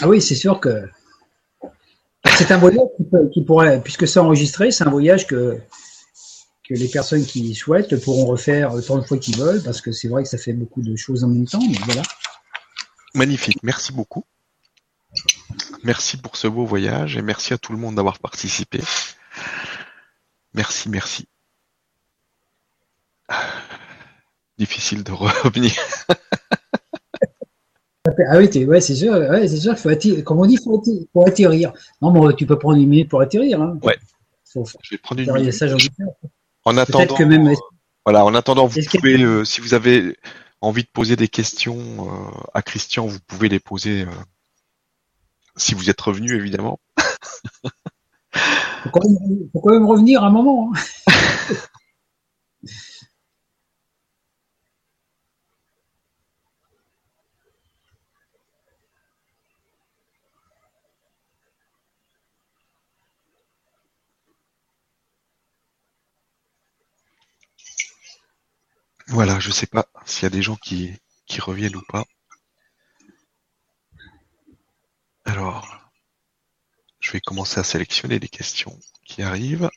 Ah oui, c'est sûr que c'est un voyage qui, pourrait, puisque c'est enregistré, c'est un voyage que, que les personnes qui souhaitent pourront refaire autant de fois qu'ils veulent, parce que c'est vrai que ça fait beaucoup de choses en même temps, mais voilà. Magnifique, merci beaucoup. Merci pour ce beau voyage et merci à tout le monde d'avoir participé. Merci, merci. Difficile de revenir. ah oui, ouais, c'est sûr, ouais, c'est sûr, faut attirer, comme on dit, faut attirer, faut atterrir. Non, mais tu peux prendre une minute pour atterrir. Hein. Ouais. je vais prendre une minute. Ça, en attendant, que même... voilà, en attendant, vous pouvez, euh, si vous avez envie de poser des questions euh, à Christian, vous pouvez les poser euh, si vous êtes revenu, évidemment. faut, quand même, faut quand même revenir un moment. Hein. Voilà, je sais pas s'il y a des gens qui, qui reviennent ou pas. Alors, je vais commencer à sélectionner les questions qui arrivent.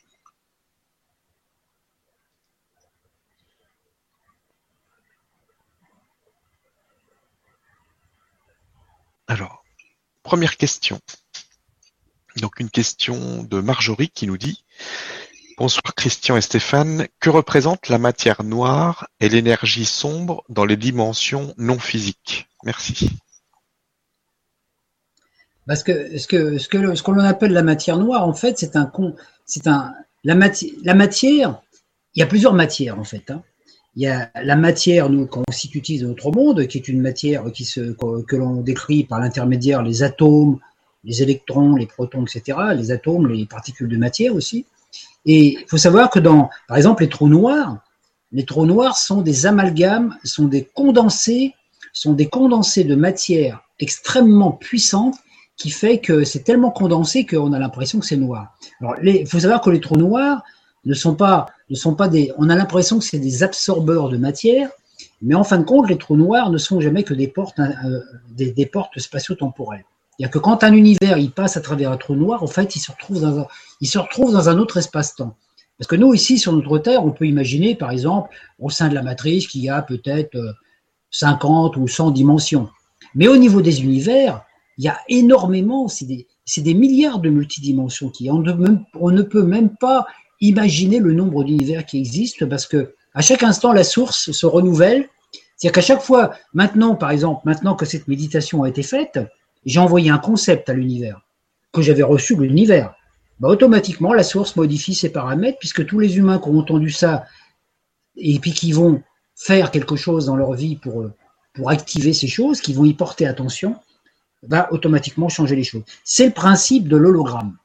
Alors, première question. Donc une question de Marjorie qui nous dit Bonsoir Christian et Stéphane, que représente la matière noire et l'énergie sombre dans les dimensions non physiques? Merci. Parce que ce que ce que ce qu'on appelle la matière noire, en fait, c'est un c'est un la, matière la matière. Il y a plusieurs matières en fait. Hein. Il y a la matière nous qu'on utilise dans notre monde, qui est une matière qui se que l'on décrit par l'intermédiaire les atomes, les électrons, les protons, etc. Les atomes, les particules de matière aussi. Et il faut savoir que dans, par exemple, les trous noirs, les trous noirs sont des amalgames, sont des condensés, sont des condensés de matière extrêmement puissantes qui fait que c'est tellement condensé qu'on a l'impression que c'est noir. Alors, il faut savoir que les trous noirs ne sont pas, des, on a l'impression que c'est des absorbeurs de matière, mais en fin de compte, les trous noirs ne sont jamais que des portes, euh, des, portes spatio-temporelles. C'est-à-dire que quand un univers il passe à travers un trou noir, en fait, il se retrouve dans un, il se retrouve dans un autre espace-temps. Parce que nous, ici, sur notre Terre, on peut imaginer, par exemple, au sein de la matrice, qu'il y a peut-être 50 euh, ou 100 dimensions. Mais au niveau des univers, il y a énormément, c'est des, milliards de multidimensions qui on ne, on ne peut même pas imaginer le nombre d'univers qui existent parce que à chaque instant la source se renouvelle. C'est-à-dire qu'à chaque fois, maintenant, par exemple, maintenant que cette méditation a été faite, j'ai envoyé un concept à l'univers que j'avais reçu de l'univers. Bah, automatiquement, la source modifie ses paramètres puisque tous les humains qui ont entendu ça et puis qui vont faire quelque chose dans leur vie pour, pour activer ces choses, qui vont y porter attention, va automatiquement changer les choses. C'est le principe de l'hologramme.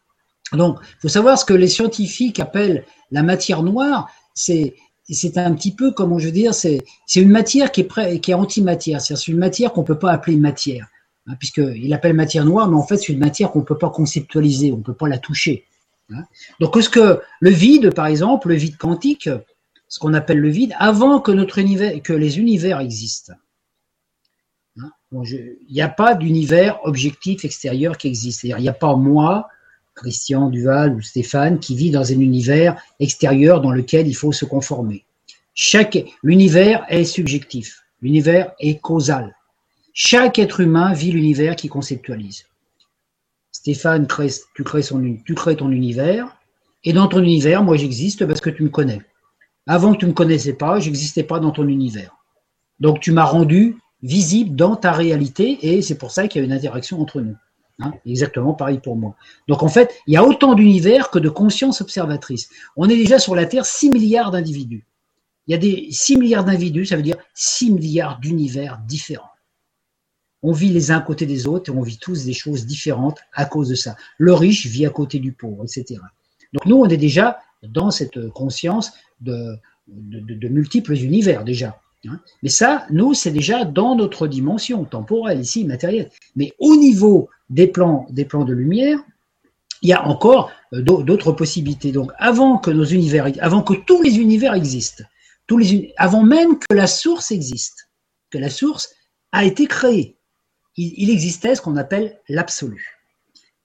Donc, il faut savoir ce que les scientifiques appellent la matière noire, c'est c'est un petit peu, comment je veux dire, c'est une matière qui est, prêt, qui est antimatière. C'est une matière qu'on peut pas appeler matière, hein, puisqu'il appelle matière noire, mais en fait, c'est une matière qu'on peut pas conceptualiser, on peut pas la toucher. Hein. Donc, est-ce que le vide, par exemple, le vide quantique, ce qu'on appelle le vide, avant que notre univers, que les univers existent, il n'y a pas d'univers objectif extérieur qui existe. Il n'y a pas moi, Christian Duval ou Stéphane, qui vit dans un univers extérieur dans lequel il faut se conformer. Chaque l'univers est subjectif, l'univers est causal. Chaque être humain vit l'univers qui conceptualise. Stéphane, tu crées, son, tu crées ton univers, et dans ton univers, moi j'existe parce que tu me connais. Avant que tu ne me connaissais pas, j'existais pas dans ton univers. Donc tu m'as rendu visible dans ta réalité, et c'est pour ça qu'il y a une interaction entre nous. Hein, exactement pareil pour moi. Donc en fait, il y a autant d'univers que de conscience observatrice. On est déjà sur la Terre 6 milliards d'individus. Il y a des 6 milliards d'individus, ça veut dire 6 milliards d'univers différents. On vit les uns à côté des autres et on vit tous des choses différentes à cause de ça. Le riche vit à côté du pauvre, etc. Donc nous, on est déjà dans cette conscience de, de multiples univers déjà. Hein. Mais ça, nous, c'est déjà dans notre dimension temporelle, ici, matérielle. Mais au niveau des plans, des plans de lumière, il y a encore euh, d'autres possibilités. Donc, avant que nos univers, avant que tous les univers existent, avant même que la source existe, que la source a été créée, il existait ce qu'on appelle l'absolu.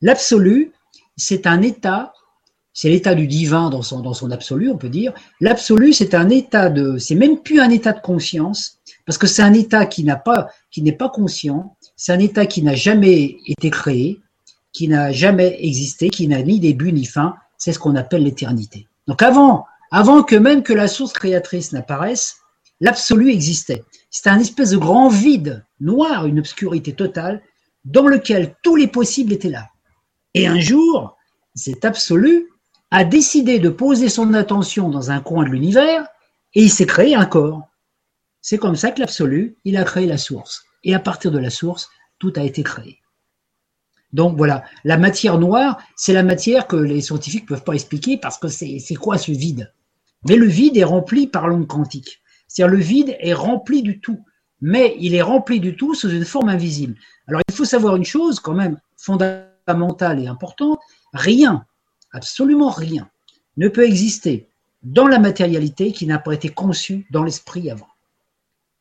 L'absolu, c'est un état c'est l'état du divin dans son, dans absolu, on peut dire. L'absolu, c'est un état de, c'est même plus un état de conscience, parce que c'est un état qui n'a pas, qui n'est pas conscient, c'est un état qui n'a jamais été créé, qui n'a jamais existé, qui n'a ni début ni fin, c'est ce qu'on appelle l'éternité. Donc avant, avant que même que la source créatrice n'apparaisse, l'absolu existait. C'était un espèce de grand vide noir, une obscurité totale, dans lequel tous les possibles étaient là. Et un jour, cet absolu a décidé de poser son attention dans un coin de l'univers et il s'est créé un corps. C'est comme ça que l'absolu, il a créé la source. Et à partir de la source, tout a été créé. Donc voilà, la matière noire, c'est la matière que les scientifiques ne peuvent pas expliquer parce que c'est quoi ce vide? Mais le vide est rempli par l'onde quantique. C'est-à-dire le vide est rempli du tout, mais il est rempli du tout sous une forme invisible. Alors il faut savoir une chose quand même fondamentale et importante, rien absolument rien ne peut exister dans la matérialité qui n'a pas été conçue dans l'esprit avant.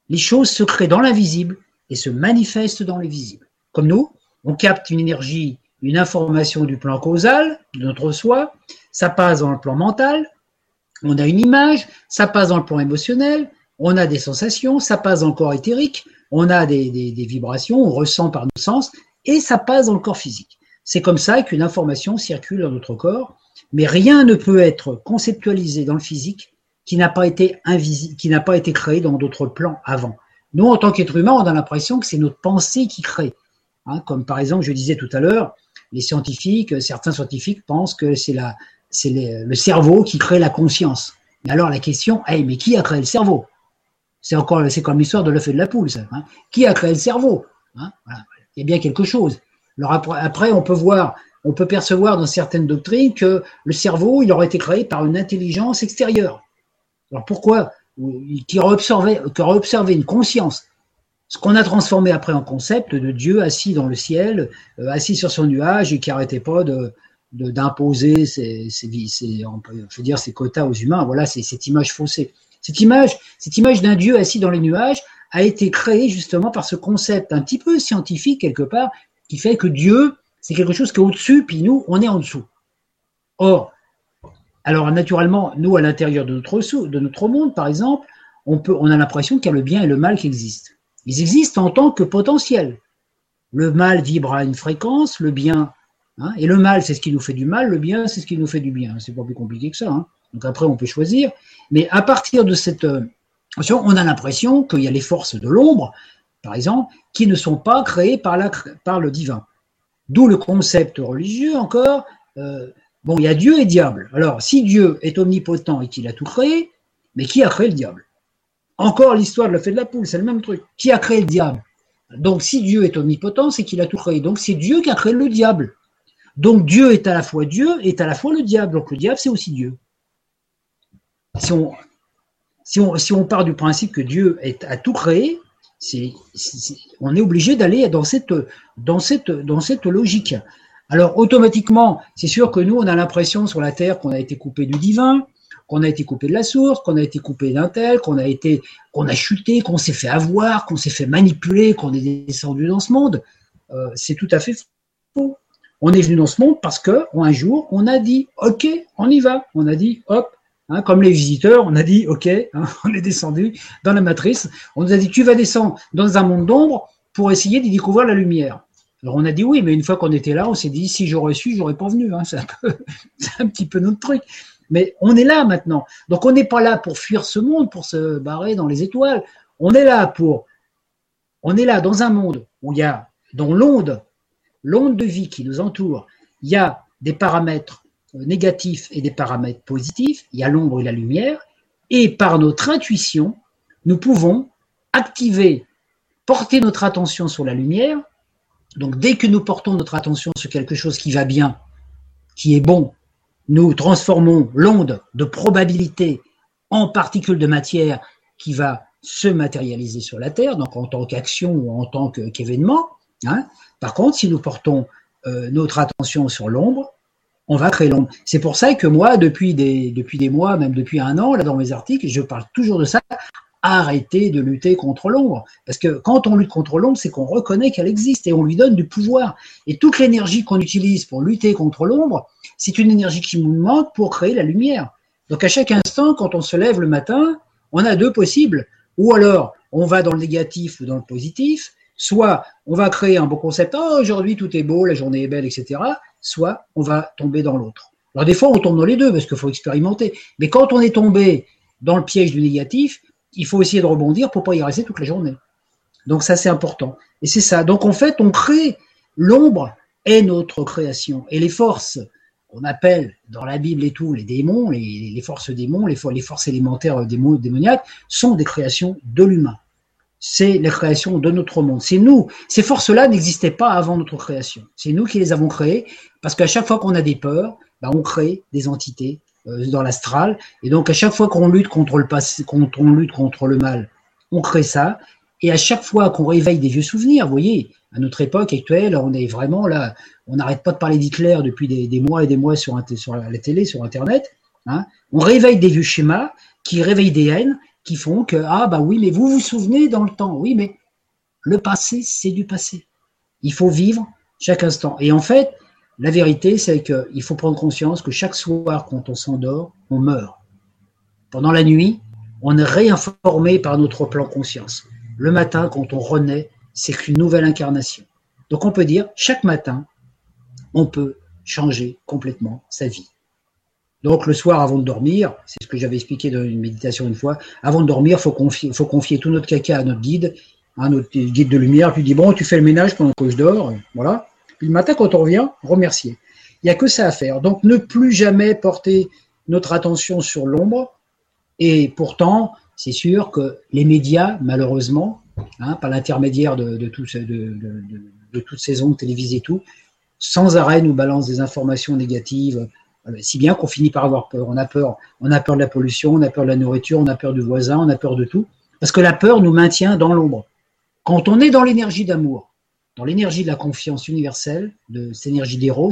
Les choses se créent dans l'invisible et se manifestent dans les visibles. Comme nous, on capte une énergie, une information du plan causal, de notre soi, ça passe dans le plan mental, on a une image, ça passe dans le plan émotionnel, on a des sensations, ça passe dans le corps éthérique, on a des, des vibrations, on ressent par nos sens, et ça passe dans le corps physique. C'est comme ça qu'une information circule dans notre corps, mais rien ne peut être conceptualisé dans le physique qui n'a pas été invisible, qui n'a pas été créé dans d'autres plans avant. Nous, en tant qu'être humain, on a l'impression que c'est notre pensée qui crée. Hein, comme par exemple, je disais tout à l'heure, les scientifiques, certains scientifiques pensent que c'est la, c'est le cerveau qui crée la conscience. Mais alors la question, hey, mais qui a créé le cerveau? C'est encore, c'est comme l'histoire de l'œuf et de la poule, ça. Hein. qui a créé le cerveau hein? Il y a bien quelque chose. Alors après, on peut voir, on peut percevoir dans certaines doctrines que le cerveau, il aurait été créé par une intelligence extérieure. Alors pourquoi Qui observé, qui une conscience? Ce qu'on a transformé après en concept de Dieu assis dans le ciel, euh, assis sur son nuage et qui arrêtait pas de d'imposer ses, je veux dire, ses quotas aux humains. Voilà, c'est cette image faussée. Cette image, cette image d'un Dieu assis dans les nuages a été créée justement par ce concept un petit peu scientifique quelque part, qui fait que Dieu, c'est quelque chose qui est au-dessus, puis nous, on est en dessous. Or, alors naturellement, nous, à l'intérieur de notre, de notre monde, par exemple, on, peut, on a l'impression qu'il y a le bien et le mal qui existent. Ils existent en tant que potentiel. Le mal vibre à une fréquence, le bien, hein, et le mal, c'est ce qui nous fait du mal, le bien, c'est ce qui nous fait du bien. C'est pas plus compliqué que ça. Hein. Donc après, on peut choisir. Mais à partir de cette... Euh, on a l'impression qu'il y a les forces de l'ombre par exemple, qui ne sont pas créés par, le divin. D'où le concept religieux encore. Euh, bon, il y a Dieu et diable. Alors, si Dieu est omnipotent et qu'il a tout créé, mais qui a créé le diable? Encore l'histoire de la fée de la poule, c'est le même truc. Qui a créé le diable? Donc, si Dieu est omnipotent, c'est qu'il a tout créé. Donc, c'est Dieu qui a créé le diable. Donc Dieu est à la fois Dieu, est à la fois le diable. Donc le diable, c'est aussi Dieu. Si on, si part du principe que Dieu est, a tout créé, on est obligé d'aller dans cette logique. Alors automatiquement, c'est sûr que nous, on a l'impression sur la Terre qu'on a été coupé du divin, qu'on a été coupé de la source, qu'on a été coupé d'un tel, qu'on a été, qu'on a chuté, qu'on s'est fait avoir, qu'on s'est fait manipuler, qu'on est descendu dans ce monde. Euh, c'est tout à fait faux. On est venu dans ce monde parce que un jour, on a dit, ok, on y va. On a dit, hop, hein, comme les visiteurs, on a dit, ok, hein, on est descendu dans la matrice. On nous a dit, tu vas descendre dans un monde d'ombre pour essayer de découvrir la lumière. Alors on a dit oui, mais une fois qu'on était là, on s'est dit si j'aurais su, j'aurais pas venu. Hein. C'est un, un, petit peu notre truc. Mais on est là maintenant. Donc on n'est pas là pour fuir ce monde, pour se barrer dans les étoiles. On est là pour. On est là dans un monde où il y a, dans l'onde, l'onde de vie qui nous entoure, il y a des paramètres négatifs et des paramètres positifs. Il y a l'ombre et la lumière. Et par notre intuition, nous pouvons activer, porter notre attention sur la lumière donc dès que nous portons notre attention sur quelque chose qui va bien, qui est bon, nous transformons l'onde de probabilité en particules de matière qui va se matérialiser sur la Terre, donc en tant qu'action ou en tant qu'événement. Hein. Par contre, si nous portons euh, notre attention sur l'ombre, on va créer l'ombre. C'est pour ça que moi, depuis des, depuis des mois, même depuis un an, là dans mes articles, je parle toujours de ça, arrêter de lutter contre l'ombre. Parce que quand on lutte contre l'ombre, c'est qu'on reconnaît qu'elle existe et on lui donne du pouvoir. Et toute l'énergie qu'on utilise pour lutter contre l'ombre, c'est une énergie qui nous manque pour créer la lumière. Donc à chaque instant, quand on se lève le matin, on a deux possibles. Ou alors, on va dans le négatif ou dans le positif. Soit on va créer un beau concept, oh, aujourd'hui tout est beau, la journée est belle, etc. Soit on va tomber dans l'autre. Alors des fois, on tombe dans les deux parce qu'il faut expérimenter. Mais quand on est tombé dans le piège du négatif, il faut essayer de rebondir pour pas y rester toute la journée. Donc ça, c'est important. Et c'est ça. Donc en fait, on crée l'ombre est notre création. Et les forces qu'on appelle dans la Bible et tout les démons, les, forces démons, les, les forces élémentaires démoniaques, sont des créations de l'humain. C'est les créations de notre monde. C'est nous. Ces forces-là n'existaient pas avant notre création. C'est nous qui les avons créées parce qu'à chaque fois qu'on a des peurs, ben, on crée des entités euh, dans l'astral. Et donc, à chaque fois qu'on lutte contre le mal, on crée ça. Et à chaque fois qu'on réveille des vieux souvenirs, vous voyez, à notre époque actuelle, on est vraiment là, on n'arrête pas de parler d'Hitler depuis des, mois et des mois sur, sur la télé, sur Internet. Hein. On réveille des vieux schémas qui réveillent des haines, qui font que, ah bah oui, mais vous vous souvenez dans le temps. Oui, mais le passé, c'est du passé. Il faut vivre chaque instant. Et en fait, la vérité, c'est qu'il faut prendre conscience que chaque soir, quand on s'endort, on meurt. Pendant la nuit, on est réinformé par notre plan conscience. Le matin, quand on renaît, c'est qu'une nouvelle incarnation. Donc on peut dire, chaque matin, on peut changer complètement sa vie. Donc le soir, avant de dormir, c'est ce que j'avais expliqué dans une méditation une fois, avant de dormir, il faut confier, tout notre caca à notre guide, à notre guide de lumière, puis dit, bon, tu fais le ménage pendant que je dors, voilà. Puis le matin, quand on revient, remercier. Il n'y a que ça à faire. Donc, ne plus jamais porter notre attention sur l'ombre. Et pourtant, c'est sûr que les médias, malheureusement, hein, par l'intermédiaire de, de, de, toutes ces ondes télévisées et tout, sans arrêt nous balancent des informations négatives, si bien qu'on finit par avoir peur. On a peur, on a peur de la pollution, on a peur de la nourriture, on a peur du voisin, on a peur de tout, parce que la peur nous maintient dans l'ombre. Quand on est dans l'énergie d'amour, dans l'énergie de la confiance universelle, de cette énergie d'Eros,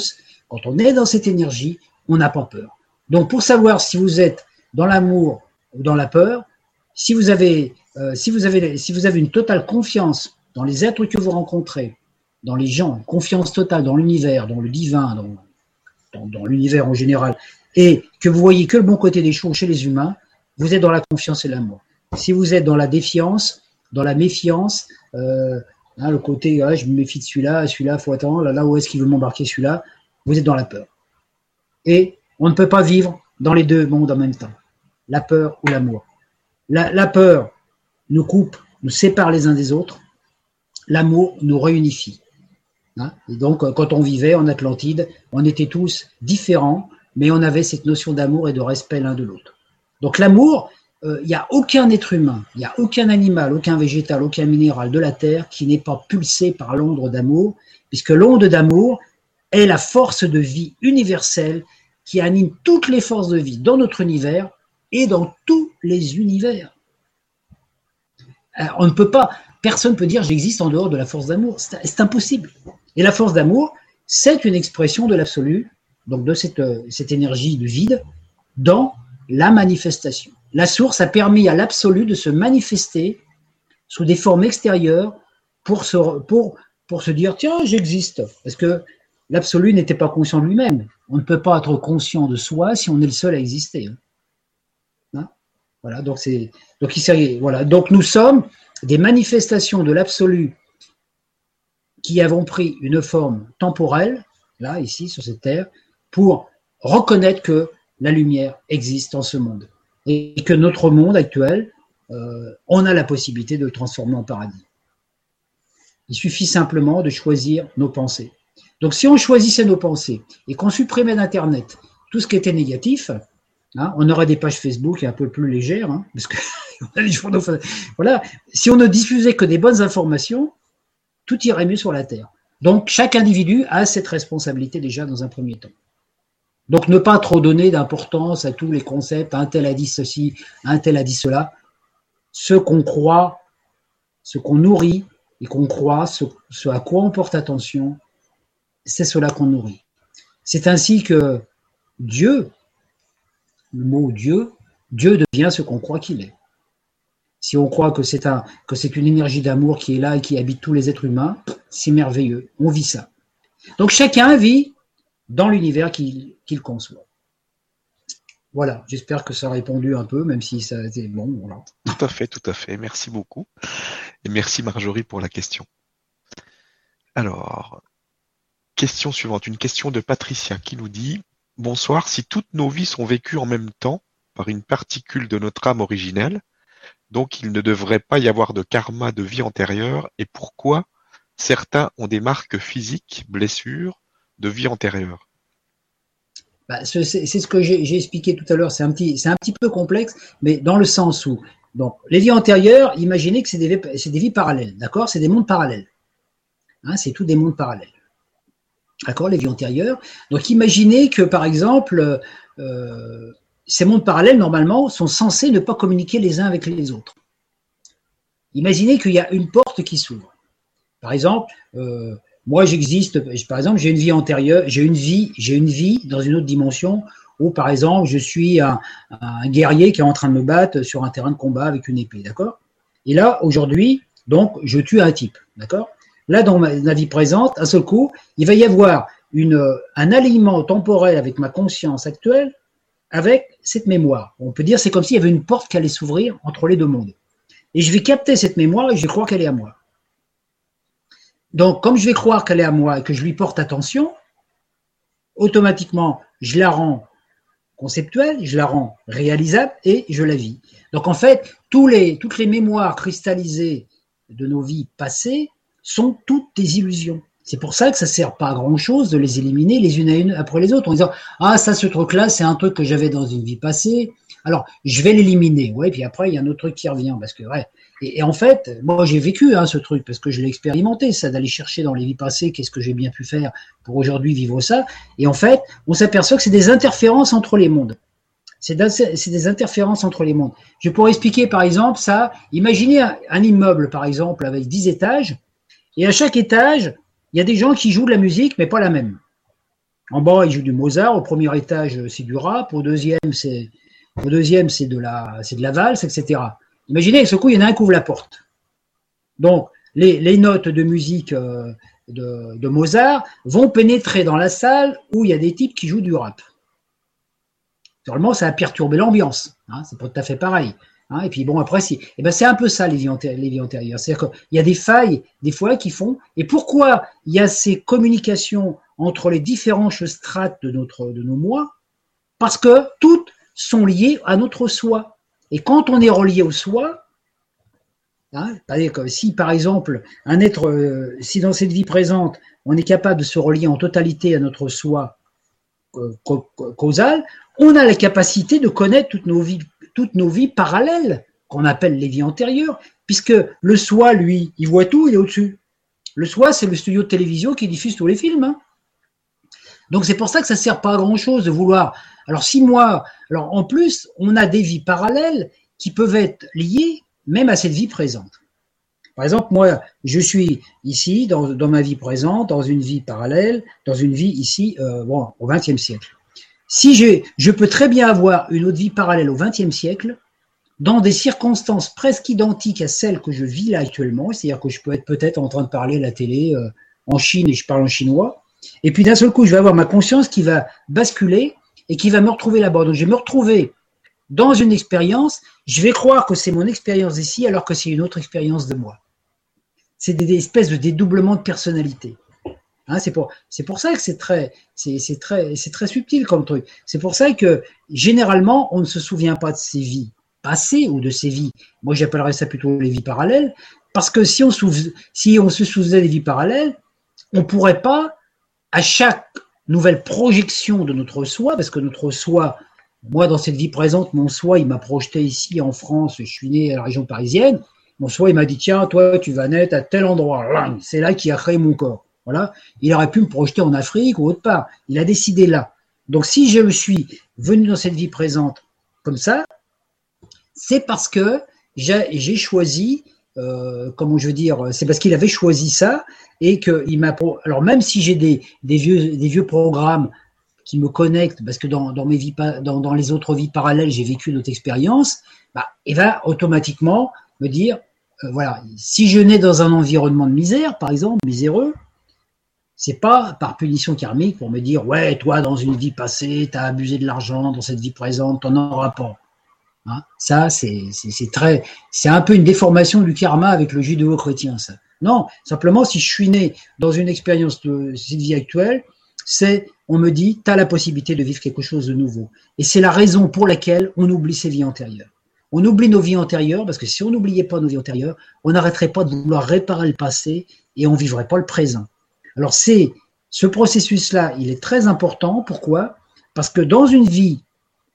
quand on est dans cette énergie, on n'a pas peur. Donc pour savoir si vous êtes dans l'amour ou dans la peur, si vous avez, euh, si vous avez, si vous avez une totale confiance dans les êtres que vous rencontrez, dans les gens, confiance totale dans l'univers, dans le divin, dans, dans, l'univers en général, et que vous voyez que le bon côté des choses chez les humains, vous êtes dans la confiance et l'amour. Si vous êtes dans la défiance, dans la méfiance, euh, Hein, le côté, je me méfie de celui-là, celui-là, faut attendre, là, là où est-ce qu'il veut m'embarquer celui-là Vous êtes dans la peur. Et on ne peut pas vivre dans les deux mondes en même temps, la peur ou l'amour. La, peur nous coupe, nous sépare les uns des autres. L'amour nous réunifie. Hein. et donc, quand on vivait en Atlantide, on était tous différents, mais on avait cette notion d'amour et de respect l'un de l'autre. Donc l'amour, il euh, n'y a aucun être humain, il n'y a aucun animal, aucun végétal, aucun minéral de la Terre qui n'est pas pulsé par l'onde d'amour, puisque l'onde d'amour est la force de vie universelle qui anime toutes les forces de vie dans notre univers et dans tous les univers. on ne peut pas, personne ne peut dire j'existe en dehors de la force d'amour. C'est impossible. Et la force d'amour, c'est une expression de l'absolu, donc de cette, cette énergie du vide, dans la manifestation. La source a permis à l'absolu de se manifester sous des formes extérieures pour se, pour, pour se dire tiens, j'existe. Parce que l'absolu n'était pas conscient de lui-même. On ne peut pas être conscient de soi si on est le seul à exister. Hein. Hein? voilà, donc donc il voilà, donc nous sommes des manifestations de l'absolu qui avons pris une forme temporelle là ici sur cette terre pour reconnaître que la lumière existe en ce monde et que notre monde actuel, euh, on a la possibilité de le transformer en paradis. Il suffit simplement de choisir nos pensées. Donc si on choisissait nos pensées et qu'on supprimait d'Internet tout ce qui était négatif, hein, on aurait des pages Facebook un peu plus légères, hein, parce que voilà. Si on ne diffusait que des bonnes informations, tout irait mieux sur la Terre. Donc chaque individu a cette responsabilité déjà dans un premier temps. Donc ne pas trop donner d'importance à tous les concepts, un tel a dit ceci, un tel a dit cela. Ce qu'on croit, ce qu'on nourrit et qu'on croit, ce, à quoi on porte attention, c'est cela qu'on nourrit. C'est ainsi que Dieu, le mot Dieu, Dieu devient ce qu'on croit qu'il est. Si on croit que c'est une énergie d'amour qui est là et qui habite tous les êtres humains, c'est merveilleux. On vit ça. Donc chacun vit dans l'univers qu'il conçoit. Voilà, j'espère que ça a répondu un peu, même si ça a été bon. Tout à fait, tout à fait. Merci beaucoup. Et merci Marjorie pour la question. Alors, question suivante, une question de Patricia qui nous dit Bonsoir, si toutes nos vies sont vécues en même temps par une particule de notre âme originelle, donc il ne devrait pas y avoir de karma de vie antérieure, et pourquoi certains ont des marques physiques, blessures, de vie antérieure? Bah, C'est ce que j'ai expliqué tout à l'heure. C'est un, petit, peu complexe, mais dans le sens où les vies antérieures, imaginez que c'est des, des, vies parallèles, d'accord? C'est des mondes parallèles. Hein, c'est tout des mondes parallèles. D'accord? Les vies antérieures. Donc, imaginez que, par exemple, euh, ces mondes parallèles, normalement, sont censés ne pas communiquer les uns avec les autres. Imaginez qu'il y a une porte qui s'ouvre. Par exemple, euh, moi, j'existe, par exemple, j'ai une vie antérieure, j'ai une vie, j'ai une vie dans une autre dimension où, par exemple, je suis un, guerrier qui est en train de me battre sur un terrain de combat avec une épée, d'accord? Et là, aujourd'hui, donc, je tue un type, d'accord? Là, dans ma, vie présente, à ce coup, il va y avoir un alignement temporel avec ma conscience actuelle, avec cette mémoire. On peut dire, c'est comme s'il y avait une porte qui allait s'ouvrir entre les deux mondes. Et je vais capter cette mémoire et je vais croire qu'elle est à moi. Donc, comme je vais croire qu'elle est à moi et que je lui porte attention, automatiquement, je la rends conceptuelle, je la rends réalisable et je la vis. Donc, en fait, toutes les mémoires cristallisées de nos vies passées sont toutes des illusions. C'est pour ça que ça sert pas à grand chose de les éliminer les unes à une après les autres en disant ah ça ce truc là c'est un truc que j'avais dans une vie passée alors je vais l'éliminer ouais puis après il y a un autre truc qui revient parce que ouais et, en fait, moi j'ai vécu hein, ce truc parce que je l'ai expérimenté, ça d'aller chercher dans les vies passées qu'est-ce que j'ai bien pu faire pour aujourd'hui vivre ça. Et en fait, on s'aperçoit que c'est des interférences entre les mondes. C'est des interférences entre les mondes. Je pourrais expliquer par exemple ça. Imaginez un, immeuble par exemple avec 10 étages et à chaque étage, il y a des gens qui jouent de la musique mais pas la même. En bas, ils jouent du Mozart, au premier étage, c'est du rap, au deuxième, c'est de la valse, etc. Imaginez, ce coup, il y en a un qui ouvre la porte. Donc, les, notes de musique euh, de, Mozart vont pénétrer dans la salle où il y a des types qui jouent du rap. Normalement, ça a perturbé l'ambiance. Hein, c'est pas tout à fait pareil. Hein. et puis bon, après, si, eh ben, c'est un peu ça les vies, antérieures. C'est-à-dire qu'il y a des failles, des fois, qui font. Et pourquoi il y a ces communications entre les différentes strates de, notre, de nos moi Parce que toutes sont liées à notre soi. Et quand on est relié au soi, hein, si par exemple un être, euh, si dans cette vie présente, on est capable de se relier en totalité à notre soi euh, causal, on a la capacité de connaître toutes nos vies, toutes nos vies parallèles, qu'on appelle les vies antérieures, puisque le soi, lui, il voit tout, il est au-dessus. Le soi, c'est le studio de télévision qui diffuse tous les films. Hein. Donc c'est pour ça que ça sert pas à grand chose de vouloir. Alors si moi, alors en plus, on a des vies parallèles qui peuvent être liées même à cette vie présente. Par exemple, moi, je suis ici dans, ma vie présente, dans une vie parallèle, dans une vie ici, euh, au XXe siècle. Si j'ai, je peux très bien avoir une autre vie parallèle au XXe siècle, dans des circonstances presque identiques à celles que je vis là actuellement, c'est-à-dire que je peux être peut-être en train de parler à la télé euh, en Chine et je parle en chinois, et puis d'un seul coup, je vais avoir ma conscience qui va basculer et qui va me retrouver là-bas. Donc je vais me retrouver dans une expérience, je vais croire que c'est mon expérience ici alors que c'est une autre expérience de moi. C'est des, espèces de dédoublement de personnalité. Hein, c'est pour, pour ça que c'est très, c'est, très, très subtil comme truc. C'est pour ça que généralement on ne se souvient pas de ses vies passées ou de ses vies. Moi, j'appellerais ça plutôt les vies parallèles, parce que si on, si on se souvenait des vies parallèles, on pourrait pas à chaque nouvelle projection de notre soi, parce que notre soi, moi dans cette vie présente, mon soi, il m'a projeté ici en France, je suis né à la région parisienne, mon soi, il m'a dit, tiens, toi, tu vas naître à tel endroit, c'est là qu'il a créé mon corps. Il aurait pu me projeter en Afrique ou autre part. Il a décidé là. Donc, si je suis venu dans cette vie présente comme ça, c'est parce que j'ai choisi, euh, comment je veux dire, c'est parce qu'il avait choisi ça et qu'il m'a. Alors même si j'ai des, vieux, programmes qui me connectent, parce que dans, les autres vies parallèles, j'ai vécu d'autres expériences, bah, il va automatiquement me dire, euh, voilà, si je nais dans un environnement de misère, par exemple, miséreux, c'est pas par punition karmique pour me dire, ouais, toi, dans une vie passée, tu as abusé de l'argent, dans cette vie présente, t'en auras pas. Hein? Ça, c'est très, c'est un peu une déformation du karma avec le judéo-chrétien, ça. Non, simplement, si je suis né dans une expérience de cette vie actuelle, c'est, on me dit, tu as la possibilité de vivre quelque chose de nouveau. Et c'est la raison pour laquelle on oublie ses vies antérieures. On oublie nos vies antérieures, parce que si on n'oubliait pas nos vies antérieures, on n'arrêterait pas de vouloir réparer le passé et on vivrait pas le présent. Alors c'est, ce processus-là, il est très important. Pourquoi? Parce que dans une vie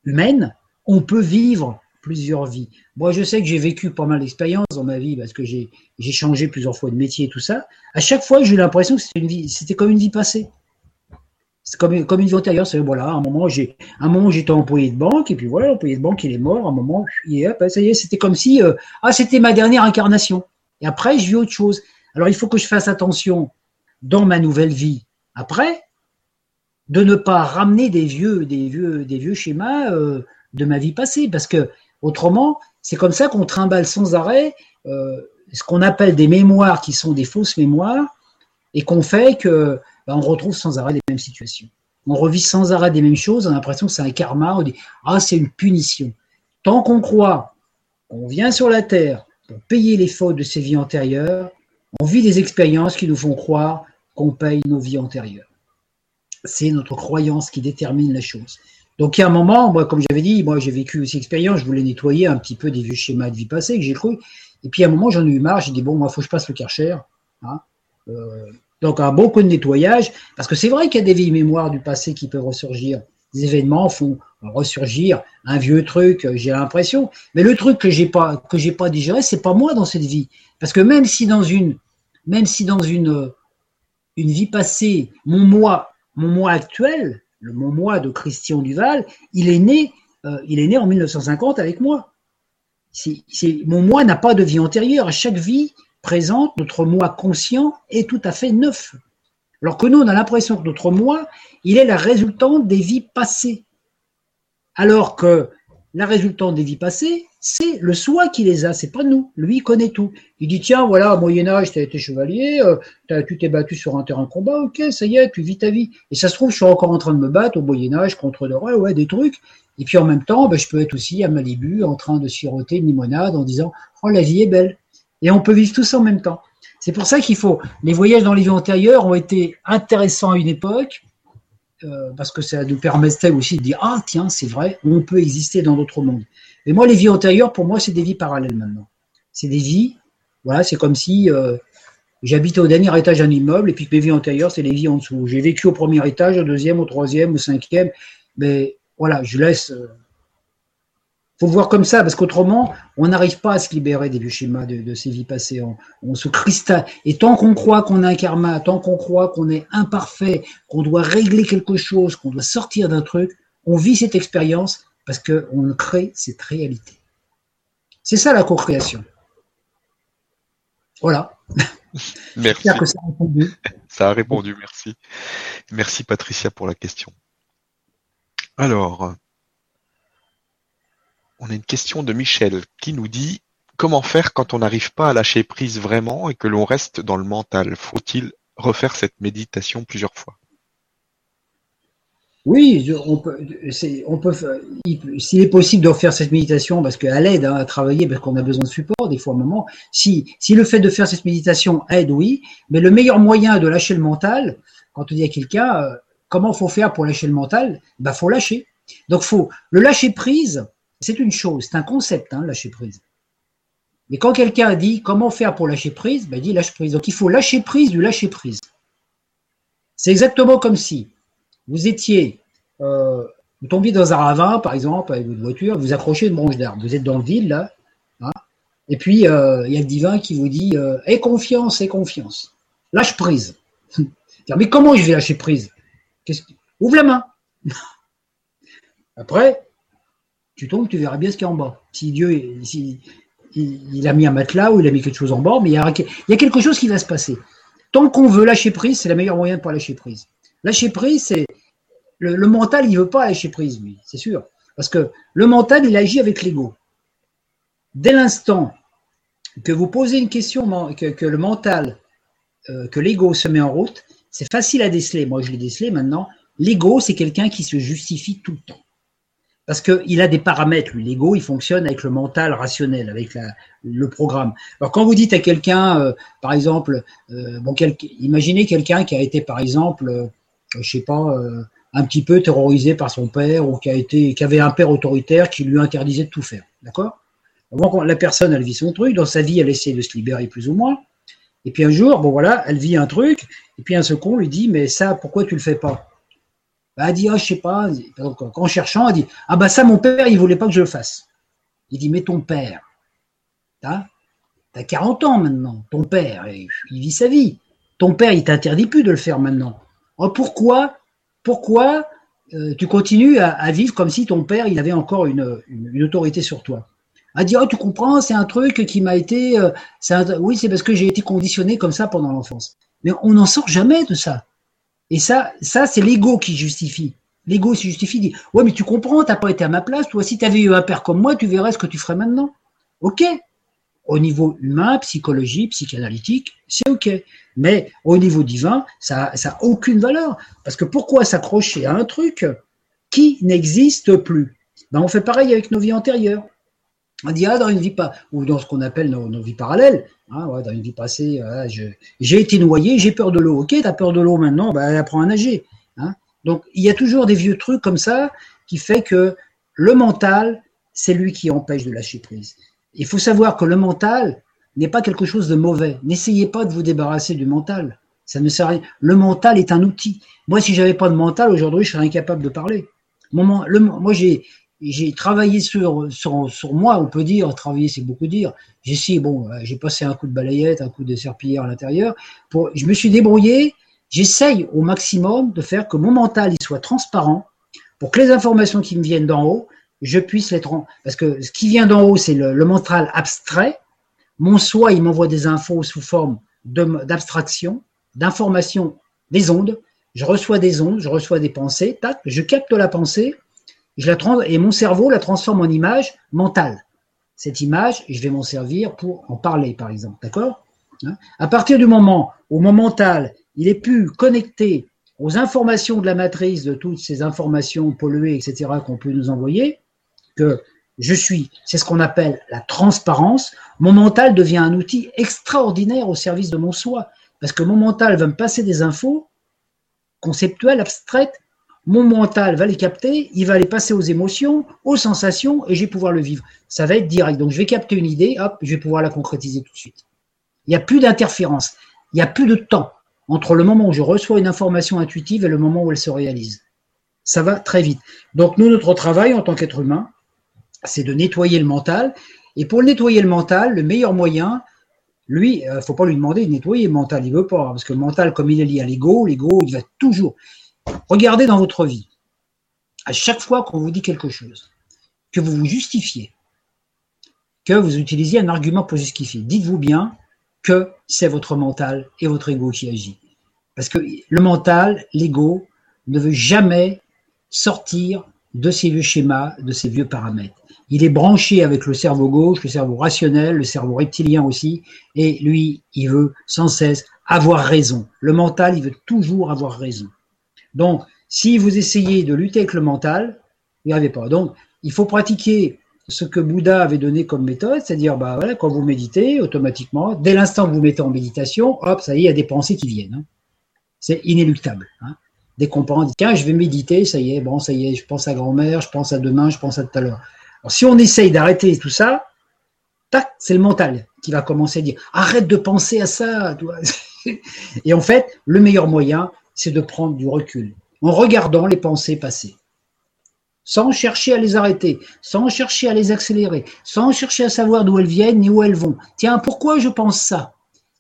humaine, on peut vivre plusieurs vies. Moi, je sais que j'ai vécu pas mal d'expériences dans ma vie parce que j'ai changé plusieurs fois de métier et tout ça. À chaque fois, j'ai eu l'impression que c'était comme une vie passée. C'est comme, une vie antérieure. C'est voilà, à un moment, j'ai, un moment, j'étais employé de banque et puis voilà, l'employé de banque, il est mort. Un moment, ça y est, c'était comme si, euh, ah, c'était ma dernière incarnation. Et après, je vis autre chose. Alors, il faut que je fasse attention dans ma nouvelle vie. Après, de ne pas ramener des vieux, des vieux, des vieux schémas euh, de ma vie passée, parce que Autrement, c'est comme ça qu'on trimballe sans arrêt euh, ce qu'on appelle des mémoires qui sont des fausses mémoires et qu'on fait que ben, on retrouve sans arrêt les mêmes situations. On revit sans arrêt des mêmes choses, on a l'impression que c'est un karma, on dit ah c'est une punition. Tant qu'on croit qu'on vient sur la terre pour payer les fautes de ses vies antérieures, on vit des expériences qui nous font croire qu'on paye nos vies antérieures. C'est notre croyance qui détermine la chose. Donc, il y a un moment, moi, comme j'avais dit, moi, j'ai vécu aussi expérience, je voulais nettoyer un petit peu des vieux schémas de vie passée que j'ai cru. Et puis, à un moment, j'en ai eu marre, j'ai dit, bon, moi, il faut que je passe le karcher. Hein. Euh, donc, un bon coup de nettoyage, parce que c'est vrai qu'il y a des vieilles mémoires du passé qui peuvent ressurgir. Des événements font ressurgir un vieux truc, j'ai l'impression. Mais le truc que j'ai pas, que j'ai pas digéré, c'est pas moi dans cette vie. Parce que même si dans une, même si dans une, une vie passée, mon moi, mon moi actuel, le mon moi de Christian Duval, il est né, euh, il est né en 1950 avec moi. Mon moi n'a pas de vie antérieure. À chaque vie présente, notre moi conscient est tout à fait neuf. Alors que nous, on a l'impression que notre moi, il est la résultante des vies passées. Alors que la résultante des vies passées, c'est le soi qui les a, c'est pas nous. Lui, il connaît tout. Il dit, tiens, voilà, au Moyen-Âge, tu as été chevalier, euh, tu t'es battu sur un terrain de combat, ok, ça y est, tu vis ta vie. Et ça se trouve, je suis encore en train de me battre au Moyen-Âge contre le roi, ouais, des trucs. Et puis en même temps, ben, je peux être aussi à Malibu en train de siroter une limonade en disant, oh, la vie est belle. Et on peut vivre tout ça en même temps. C'est pour ça qu'il faut. Les voyages dans les vies antérieures ont été intéressants à une époque, parce que ça nous permettait aussi de dire, ah, tiens, c'est vrai, on peut exister dans d'autres mondes. Et moi, les vies antérieures, pour moi, c'est des vies parallèles maintenant. C'est des vies, voilà, c'est comme si euh, j'habitais au dernier étage d'un immeuble et puis mes vies antérieures, c'est les vies en dessous. J'ai vécu au premier étage, au deuxième, au troisième, au cinquième, mais voilà, je laisse. Faut voir comme ça, parce qu'autrement, on n'arrive pas à se libérer des vieux schémas de, de ces vies passées. On, se cristal. Et tant qu'on croit qu'on a un karma, tant qu'on croit qu'on est imparfait, qu'on doit régler quelque chose, qu'on doit sortir d'un truc, on vit cette expérience parce qu'on crée cette réalité. C'est ça la co-création. Voilà. Merci. Que ça, a répondu. ça a répondu, merci. Merci Patricia pour la question. Alors, on a une question de Michel qui nous dit comment faire quand on n'arrive pas à lâcher prise vraiment et que l'on reste dans le mental? Faut-il refaire cette méditation plusieurs fois? Oui, s'il est possible de refaire cette méditation, parce qu'elle aide hein, à travailler, parce qu'on a besoin de support des fois, un moment. Si, si le fait de faire cette méditation aide, oui, mais le meilleur moyen de lâcher le mental, quand on dit à quelqu'un, euh, comment faut faire pour lâcher le mental, bah faut lâcher. Donc faut le lâcher prise, c'est une chose, c'est un concept, hein, lâcher prise. Mais quand quelqu'un dit comment faire pour lâcher prise, ben, il dit lâche prise. Donc il faut lâcher prise du lâcher prise. C'est exactement comme si vous étiez, euh, vous tombiez dans un ravin, par exemple, avec votre voiture, vous accrochez une branche d'arbre. Vous êtes dans le vide, là, hein, et puis euh, il y a le divin qui vous dit euh, Aie confiance, aie confiance. Lâche prise. Mais comment je vais lâcher prise? Ouvre la main. Après, tu tombes, tu verras bien ce qu'il y a en bas. Si Dieu, il, a mis un matelas ou il a mis quelque chose en bas, mais il y, a, quelque chose qui va se passer. Tant qu'on veut lâcher prise, c'est le meilleur moyen pour lâcher prise. Lâcher prise, c'est le, mental, il veut pas lâcher prise, lui, c'est sûr, parce que le mental, il agit avec l'ego. Dès l'instant que vous posez une question, que, le mental, euh, que l'ego se met en route, c'est facile à déceler. Moi, je l'ai décelé maintenant. L'ego, c'est quelqu'un qui se justifie tout le temps parce qu'il a des paramètres, lui, l'ego, il fonctionne avec le mental rationnel, avec le programme. Alors quand vous dites à quelqu'un, euh, par exemple, euh, bon, imaginez quelqu'un qui a été, par exemple, euh, je sais pas, un petit peu terrorisé par son père ou qui a été, qui avait un père autoritaire qui lui interdisait de tout faire, d'accord? La personne, elle vit son truc, dans sa vie, elle essaie de se libérer plus ou moins. Et puis un jour, bon voilà, elle vit un truc, et puis un second lui dit, mais ça, pourquoi tu le fais pas? Bah, elle dit, ah, je sais pas. en cherchant, elle dit, ah bah ça, mon père, il voulait pas que je le fasse. Il dit, mais ton père, t'as as 40 ans maintenant. Ton père, il vit sa vie. Ton père, il t'interdit plus de le faire maintenant. Oh, pourquoi, pourquoi euh, tu continues à, vivre comme si ton père, il avait encore une, autorité sur toi? Elle dit, oh, tu comprends, c'est un truc qui m'a été, euh, oui, c'est parce que j'ai été conditionné comme ça pendant l'enfance. Mais on n'en sort jamais de ça. Et ça, ça c'est l'ego qui justifie. L'ego se justifie, dit Ouais, mais tu comprends, t'as pas été à ma place. Toi, si tu avais eu un père comme moi, tu verrais ce que tu ferais maintenant. Ok. Au niveau humain, psychologie, psychanalytique, c'est ok. Mais au niveau divin, ça n'a aucune valeur. Parce que pourquoi s'accrocher à un truc qui n'existe plus? Ben, On fait pareil avec nos vies antérieures. On dit, ah, dans une vie pas, ou dans ce qu'on appelle nos, vies parallèles, hein, dans une vie passée, j'ai été noyé, j'ai peur de l'eau. Ok, t'as peur de l'eau maintenant, bah, apprends à nager. Hein. Donc, il y a toujours des vieux trucs comme ça qui fait que le mental, c'est lui qui empêche de lâcher prise. Il faut savoir que le mental n'est pas quelque chose de mauvais. N'essayez pas de vous débarrasser du mental. Ça ne sert à rien. Le mental est un outil. Moi, si j'avais pas de mental, aujourd'hui, je serais incapable de parler. le, moi, j'ai, j'ai travaillé sur, sur, moi, on peut dire, travailler c'est beaucoup dire. J'ai essayé, bon, euh, j'ai passé un coup de balayette, un coup de serpillière à l'intérieur. Pour, je me suis débrouillé, j'essaye au maximum de faire que mon mental il soit transparent pour que les informations qui me viennent d'en haut, je puisse les trans. Parce que ce qui vient d'en haut, c'est le, le, mental abstrait. Mon soi, il m'envoie des infos sous forme d'abstraction, d'information, des ondes. Je reçois des ondes, je reçois des pensées, tac, je capte la pensée, et mon cerveau la transforme en image mentale. Cette image, je vais m'en servir pour en parler, par exemple. D'accord? Hein? À partir du moment où mon mental, il est plus connecté aux informations de la matrice, de toutes ces informations polluées, etc., qu'on peut nous envoyer, que je suis, c'est ce qu'on appelle la transparence, mon mental devient un outil extraordinaire au service de mon soi. Parce que mon mental va me passer des infos conceptuelles, abstraites, mon mental va les capter, il va les passer aux émotions, aux sensations, et je vais pouvoir le vivre. Ça va être direct. Donc je vais capter une idée, hop, je vais pouvoir la concrétiser tout de suite. Il n'y a plus d'interférence, il n'y a plus de temps entre le moment où je reçois une information intuitive et le moment où elle se réalise. Ça va très vite. Donc nous, notre travail en tant qu'être humain, c'est de nettoyer le mental. Et pour nettoyer le mental, le meilleur moyen, lui, il euh, ne faut pas lui demander de nettoyer le mental, il veut pas, parce que le mental, comme il est lié à l'ego, l'ego, il va toujours. Regardez dans votre vie, à chaque fois qu'on vous dit quelque chose, que vous vous justifiez, que vous utilisiez un argument pour justifier, dites-vous bien que c'est votre mental et votre ego qui agit. Parce que le mental, l'ego, ne veut jamais sortir de ces vieux schémas, de ces vieux paramètres. Il est branché avec le cerveau gauche, le cerveau rationnel, le cerveau reptilien aussi, et lui, il veut sans cesse avoir raison. Le mental, il veut toujours avoir raison. Donc, si vous essayez de lutter avec le mental, vous n'y arrivez pas. Donc, il faut pratiquer ce que Bouddha avait donné comme méthode, c'est-à-dire, bah quand vous méditez, automatiquement, dès l'instant que vous mettez en méditation, hop, ça y est, il y a des pensées qui viennent. Hein. C'est inéluctable. Hein. Dès qu'on dit, tiens, je vais méditer, ça y est, bon, ça y est, je pense à grand-mère, je pense à demain, je pense à tout à l'heure. Alors, si on essaye d'arrêter tout ça, tac, c'est le mental qui va commencer à dire, arrête de penser à ça. Et en fait, le meilleur moyen, c'est de prendre du recul en regardant les pensées passer sans chercher à les arrêter, sans chercher à les accélérer, sans chercher à savoir d'où elles viennent ni où elles vont. Tiens, pourquoi je pense ça?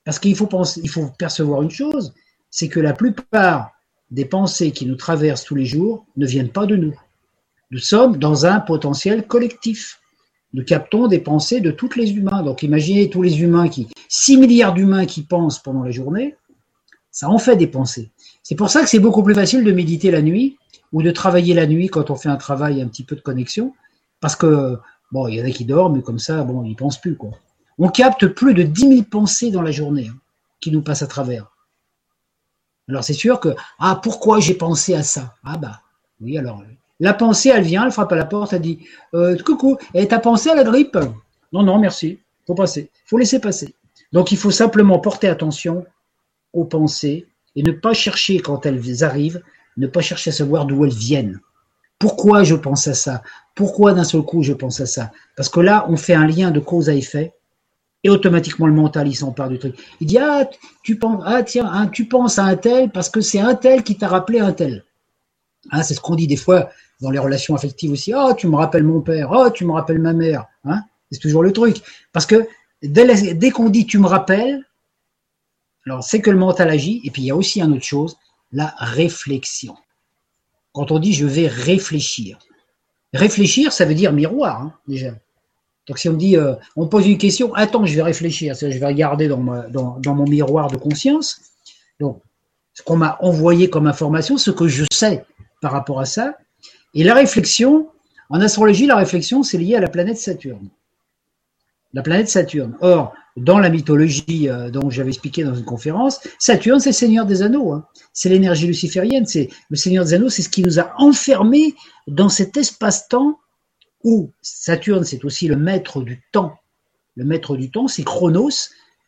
Parce qu'il faut penser, il faut percevoir une chose, c'est que la plupart des pensées qui nous traversent tous les jours ne viennent pas de nous. Nous sommes dans un potentiel collectif. Nous captons des pensées de tous les humains. Donc imaginez tous les humains qui, 6 milliards d'humains qui pensent pendant la journée, ça en fait des pensées. C'est pour ça que c'est beaucoup plus facile de méditer la nuit ou de travailler la nuit quand on fait un travail un petit peu de connexion, parce que, bon, il y en a qui dorment, mais comme ça, bon, ils pensent plus, quoi. On capte plus de 10 000 pensées dans la journée hein, qui nous passent à travers. Alors c'est sûr que, ah, pourquoi j'ai pensé à ça? Ah bah, oui, alors, la pensée, elle vient, elle frappe à la porte, elle dit, euh, coucou, et t'as pensé à la grippe? Non, non, merci, faut passer, faut laisser passer. Donc il faut simplement porter attention aux pensées et ne pas chercher quand elles arrivent ne pas chercher à savoir d'où elles viennent. Pourquoi je pense à ça? Pourquoi d'un seul coup je pense à ça? Parce que là, on fait un lien de cause à effet et automatiquement le mental il s'empare du truc. Il dit ah tu penses ah tiens hein, tu penses à un tel parce que c'est un tel qui t'a rappelé un tel. Hein, c'est ce qu'on dit des fois dans les relations affectives aussi. oh, tu me rappelles mon père. oh, tu me rappelles ma mère. Hein c'est toujours le truc. Parce que dès qu'on dit tu me rappelles, alors c'est que le mental agit. Et puis il y a aussi une autre chose, la réflexion. Quand on dit je vais réfléchir, réfléchir, ça veut dire miroir, hein, déjà. Donc si on me dit, euh, on pose une question, attends, je vais réfléchir, je vais regarder dans, dans, mon miroir de conscience. Donc, ce qu'on m'a envoyé comme information, ce que je sais par rapport à ça. Et la réflexion, en astrologie, la réflexion, c'est lié à la planète Saturne. La planète Saturne. Or, dans la mythologie euh, dont j'avais expliqué dans une conférence, Saturne, c'est le Seigneur des Anneaux. Hein. C'est l'énergie luciférienne. C'est le Seigneur des Anneaux, c'est ce qui nous a enfermés dans cet espace-temps où Saturne, c'est aussi le maître du temps. Le maître du temps, c'est Chronos.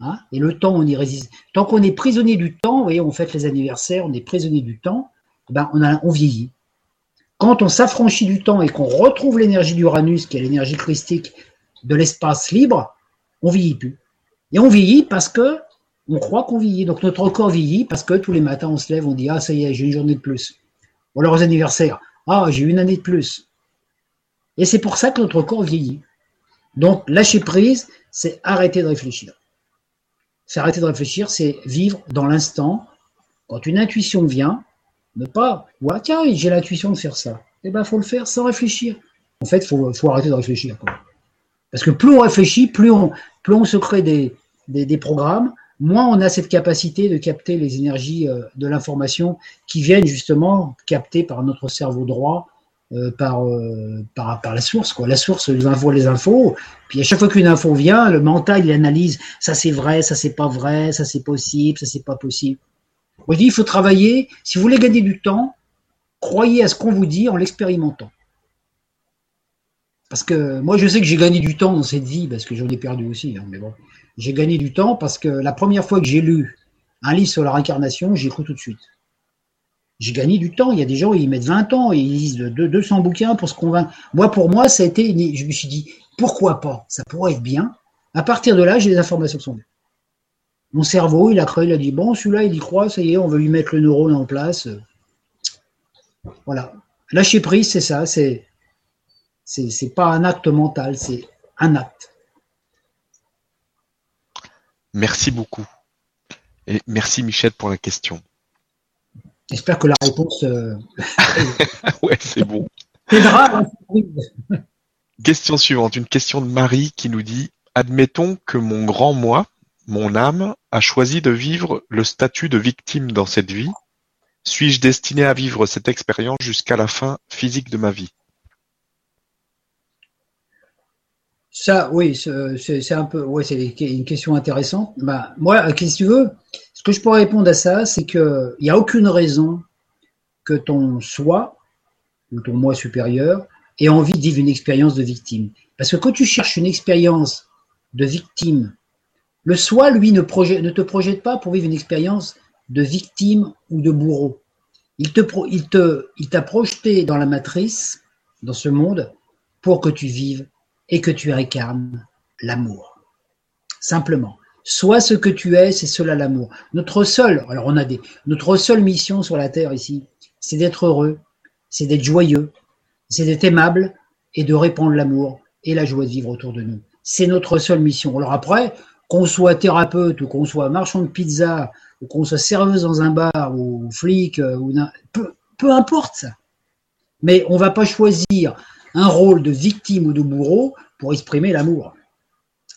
Hein, et le temps, on y résiste. Tant qu'on est prisonnier du temps, vous voyez, on fête les anniversaires, on est prisonnier du temps, ben on, a, on vieillit. Quand on s'affranchit du temps et qu'on retrouve l'énergie d'Uranus, qui est l'énergie christique de l'espace libre, on vieillit plus. Et on vieillit parce que on croit qu'on vieillit. Donc notre corps vieillit parce que tous les matins on se lève, on dit Ah, ça y est, j'ai une journée de plus. Ou alors aux anniversaires, Ah, j'ai une année de plus. Et c'est pour ça que notre corps vieillit. Donc lâcher prise, c'est arrêter de réfléchir. C'est arrêter de réfléchir, c'est vivre dans l'instant. Quand une intuition vient, ne pas, ouais, tiens, j'ai l'intuition de faire ça. Eh ben, faut le faire sans réfléchir. En fait, faut, faut arrêter de réfléchir. Parce que plus on réfléchit, plus on, plus on se crée des, des, programmes, moins on a cette capacité de capter les énergies euh, de l'information qui viennent justement capter par notre cerveau droit, euh, par, euh, par, par, la source. Quoi. La source nous envoie les infos, puis à chaque fois qu'une info vient, le mental il analyse, ça c'est vrai, ça c'est pas vrai, ça c'est possible, ça c'est pas possible. On dit il faut travailler, si vous voulez gagner du temps, croyez à ce qu'on vous dit en l'expérimentant. Parce que moi, je sais que j'ai gagné du temps dans cette vie, parce que j'en ai perdu aussi. Hein, mais bon, j'ai gagné du temps parce que la première fois que j'ai lu un livre sur la réincarnation, j'ai cru tout de suite. J'ai gagné du temps. Il y a des gens, ils mettent 20 ans et ils lisent 200 bouquins pour se convaincre. Moi, pour moi, ça a été. Je me suis dit, pourquoi pas? Ça pourrait être bien. À partir de là, j'ai des informations qui sont bien. Mon cerveau, il a créé, il a dit bon, celui-là, il y croit, ça y est, on va lui mettre le neurone en place. Voilà. Lâcher prise, c'est ça. C'est pas un acte mental, c'est un acte. Merci beaucoup. Et merci Michel pour la question. J'espère que la réponse euh, ouais, c'est bon. t'aidera. Question suivante, une question de Marie qui nous dit Admettons que mon grand moi, mon âme, a choisi de vivre le statut de victime dans cette vie. Suis-je destiné à vivre cette expérience jusqu'à la fin physique de ma vie? Ça, oui, c'est un peu, ouais, c'est une question intéressante. Bah, moi, qu'est-ce que tu veux? Ce que je pourrais répondre à ça, c'est que il n'y a aucune raison que ton soi ou ton moi supérieur ait envie de vivre une expérience de victime. Parce que quand tu cherches une expérience de victime, le soi, lui, ne, te projette pas pour vivre une expérience de victime ou de bourreau. Il t'a projeté dans la matrice, dans ce monde, pour que tu vives et que tu incarnes l'amour. Simplement. Sois ce que tu es, c'est cela l'amour. Notre seul, alors on a des, notre seule mission sur la terre ici, c'est d'être heureux, c'est d'être joyeux, c'est d'être aimable et de répandre l'amour et la joie de vivre autour de nous. C'est notre seule mission. Alors après, qu'on soit thérapeute ou qu'on soit marchand de pizza ou qu'on soit serveuse dans un bar ou flic euh, ou peu, peu importe. Mais on va pas choisir un rôle de victime ou de bourreau pour exprimer l'amour.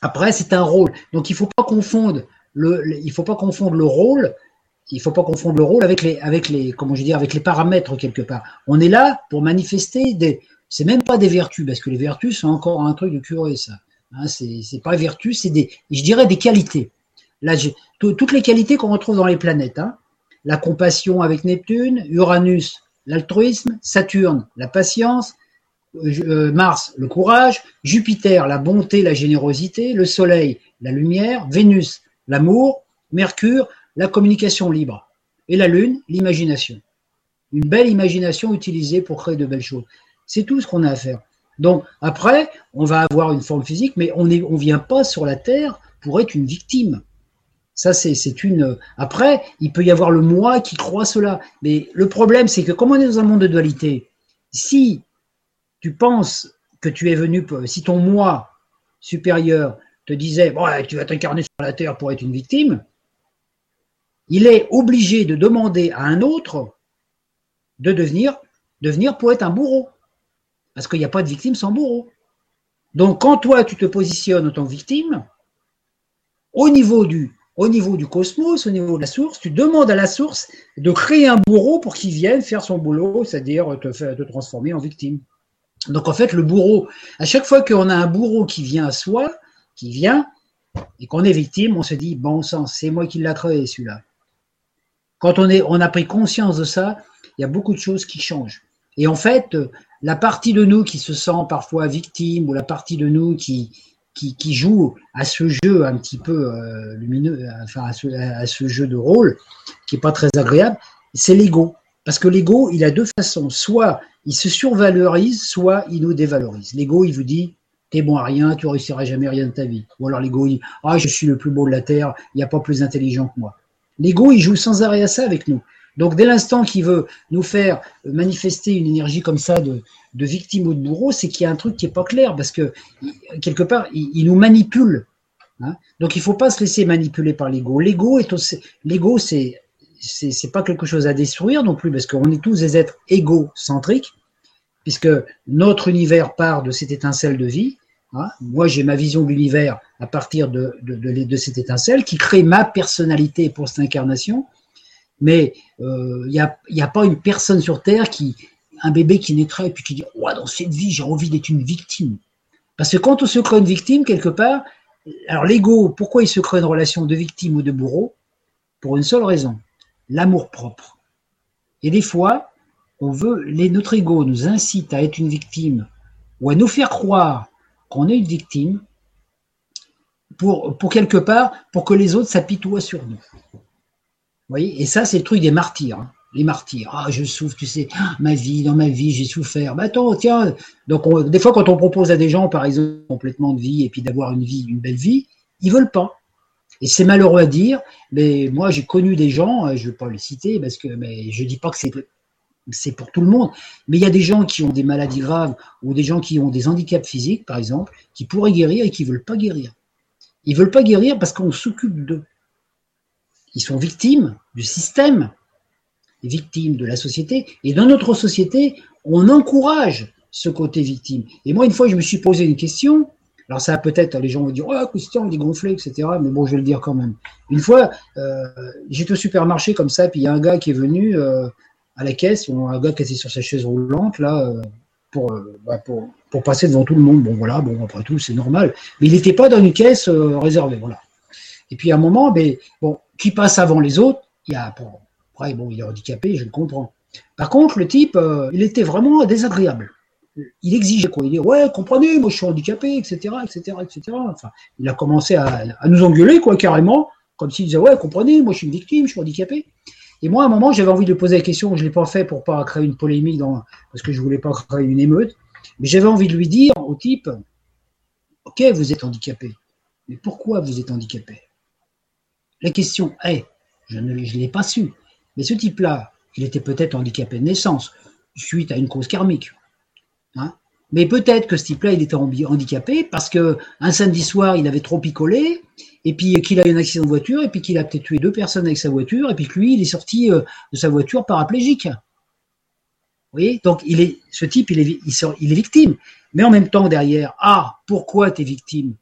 Après, c'est un rôle. Donc, il il faut pas confondre le rôle, il faut pas confondre le rôle avec les, avec les, comment je dire, avec les paramètres quelque part. On est là pour manifester des, c'est même pas des vertus parce que les vertus c'est encore un truc de curé ça. Hein, c'est, pas vertus, c'est des, je dirais des qualités. Là, toutes les qualités qu'on retrouve dans les planètes. Hein. La compassion avec Neptune, Uranus, l'altruisme, Saturne, la patience, Mars, le courage, Jupiter, la bonté, la générosité, le Soleil, la lumière, Vénus, l'amour, Mercure, la communication libre, et la Lune, l'imagination. Une belle imagination utilisée pour créer de belles choses. C'est tout ce qu'on a à faire. Donc après, on va avoir une forme physique, mais on ne on vient pas sur la Terre pour être une victime. Ça, c'est c'est une. Après, il peut y avoir le moi qui croit cela. Mais le problème, c'est que comme on est dans un monde de dualité, si tu penses que tu es venu, si ton moi supérieur te disait, tu vas t'incarner sur la terre pour être une victime, il est obligé de demander à un autre de devenir, devenir pour être un bourreau. Parce qu'il n'y a pas de victime sans bourreau. Donc, quand toi, tu te positionnes en tant que victime, au niveau du, au niveau du cosmos, au niveau de la source, tu demandes à la source de créer un bourreau pour qu'il vienne faire son boulot, c'est-à-dire te transformer en victime. Donc en fait, le bourreau, à chaque fois qu'on a un bourreau qui vient à soi, qui vient, et qu'on est victime, on se dit, bon sang, c'est moi qui l'a créé celui-là. Quand on, est, on a pris conscience de ça, il y a beaucoup de choses qui changent. Et en fait, la partie de nous qui se sent parfois victime, ou la partie de nous qui, joue à ce jeu un petit peu euh, lumineux, euh, enfin à ce, à ce jeu de rôle, qui est pas très agréable, c'est l'ego. Parce que l'ego, il a deux façons. Soit il se survalorise, soit il nous dévalorise. L'ego, il vous dit, t'es bon à rien, tu réussiras jamais rien de ta vie. Ou alors l'ego, il, ah, je suis le plus beau de la terre, il n'y a pas plus intelligent que moi. L'ego, il joue sans arrêt à ça avec nous. Donc, dès l'instant qu'il veut nous faire manifester une énergie comme ça de, victime ou de bourreau, c'est qu'il y a un truc qui est pas clair parce que quelque part, il, nous manipule. hein? Donc, il faut pas se laisser manipuler par l'ego. L'ego est l'ego, c'est c'est pas quelque chose à détruire non plus parce qu'on est tous des êtres égocentriques puisque notre univers part de cette étincelle de vie. hein. Moi, j'ai ma vision de l'univers à partir de, de, cette étincelle qui crée ma personnalité pour cette incarnation. Mais il n'y a, y a pas une personne sur Terre qui, un bébé qui naîtrait et puis qui dit ouais, dans cette vie, j'ai envie d'être une victime. Parce que quand on se crée une victime, quelque part, alors l'ego, pourquoi il se crée une relation de victime ou de bourreau? Pour une seule raison l'amour propre. Et des fois, on veut, les, notre ego nous incite à être une victime ou à nous faire croire qu'on est une victime pour, pour quelque part, pour que les autres s'apitoient sur nous. Vous voyez Et ça, c'est le truc des martyrs. hein. Les martyrs. Ah, je souffre, tu sais, ah, ma vie, dans ma vie, j'ai souffert. Bah attends, tiens. Donc, on- des fois, quand on propose à des gens, par exemple, complètement de vie et puis d'avoir une vie, une belle vie, ils veulent pas. Et c'est malheureux à dire, mais moi j'ai connu des gens, euh, je ne vais pas les citer parce que mais je dis pas que c'est c'est pour tout le monde. Mais il y a des gens qui ont des maladies graves ou des gens qui ont des handicaps physiques, par exemple, qui pourraient guérir et qui ne veulent pas guérir. Ils ne veulent pas guérir parce qu'on s'occupe d'eux. Ils sont victimes du système, victimes de la société. Et dans notre société, on encourage ce côté victime. Et moi, une fois, je me suis posé une question. Alors ça peut-être, les gens vont dire, oh Christian, il est gonflé, etc. Mais bon, je vais le dire quand même. Une fois, euh, j'étais au supermarché comme ça, puis il y a un gars qui est venu euh, à la caisse, un gars qui était sur sa chaise roulante, là, euh, pour, bah, pour, pour, passer devant tout le monde. Bon, voilà, bon, après tout, c'est normal. Mais il n'était pas dans une caisse réservée, voilà. Et puis à un moment, ben, bon, qui passe avant les autres, il y a, bon, après, bon, il est handicapé, je le comprends. Par contre, le type, il était vraiment désagréable il exigeait quoi. Il dit ouais, comprenez, moi je suis handicapé, etc., etc., etc. Enfin, il a commencé à, nous engueuler quoi, carrément, comme s'il disait ouais, comprenez, moi je suis une victime, je suis handicapé. Et moi, à un moment, j'avais envie de poser la question, je l'ai pas fait pour pas créer une polémique, dans, parce que je voulais pas créer une émeute, mais j'avais envie de lui dire au type, ok, vous êtes handicapé, mais pourquoi vous êtes handicapé? La question est, je ne l'ai pas su, mais ce type-là, il était peut-être handicapé de naissance, suite à une cause karmique. Hein. Mais peut-être que ce type-là, il était handicapé parce que un samedi soir, il avait trop picolé, et puis qu'il a eu un accident de voiture, et puis qu'il a peut-être tué deux personnes avec sa voiture, et puis que lui, il est sorti euh, de sa voiture paraplégique. Vous voyez? Donc, il est, ce type, il est, il, est victime. Mais en même temps, derrière, ah, pourquoi tu es victime?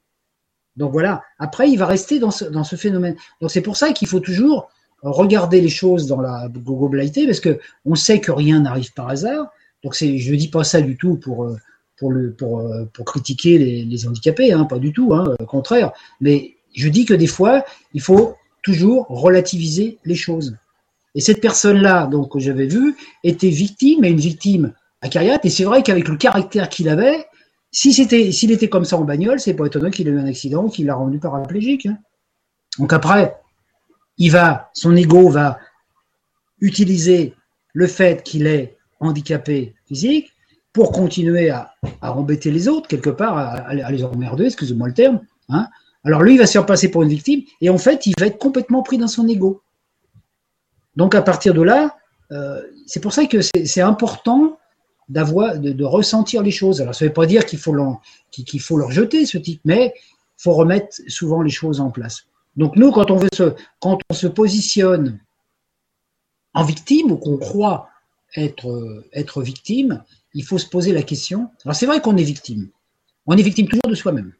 Donc voilà, après, il va rester dans ce, phénomène. Donc c'est pour ça qu'il faut toujours regarder les choses dans la globalité, parce que on sait que rien n'arrive par hasard, donc c'est, je ne dis pas ça du tout pour euh, pour le pour, euh, pour critiquer les, les handicapés, hein, pas du tout, hein, au contraire. Mais je dis que des fois, il faut toujours relativiser les choses. Et cette personne-là, donc que j'avais vue, était victime, et une victime acariate. Et c'est vrai qu'avec le caractère qu'il avait, si c'était s'il était comme ça en bagnole, c'est pas étonnant qu'il ait eu un accident qui l'a rendu paraplégique. Hein. Donc après, il va, son ego va utiliser le fait qu'il est handicapé physique pour continuer à, embêter les autres, quelque part, à, les emmerder, excusez-moi le terme. Hein. Alors lui, il va se faire passer pour une victime, et en fait, il va être complètement pris dans son ego. Donc à partir de là, euh, c'est pour ça que c'est important d'avoir, de, ressentir les choses. Alors ça ne veut pas dire qu'il faut, qu'il faut leur jeter ce type, mais il faut remettre souvent les choses en place. Donc nous, quand on, veut se, quand on se positionne en victime ou qu'on croit être, victime, il faut se poser la question. Alors c'est vrai qu'on est victime. On est victime toujours de soi-même.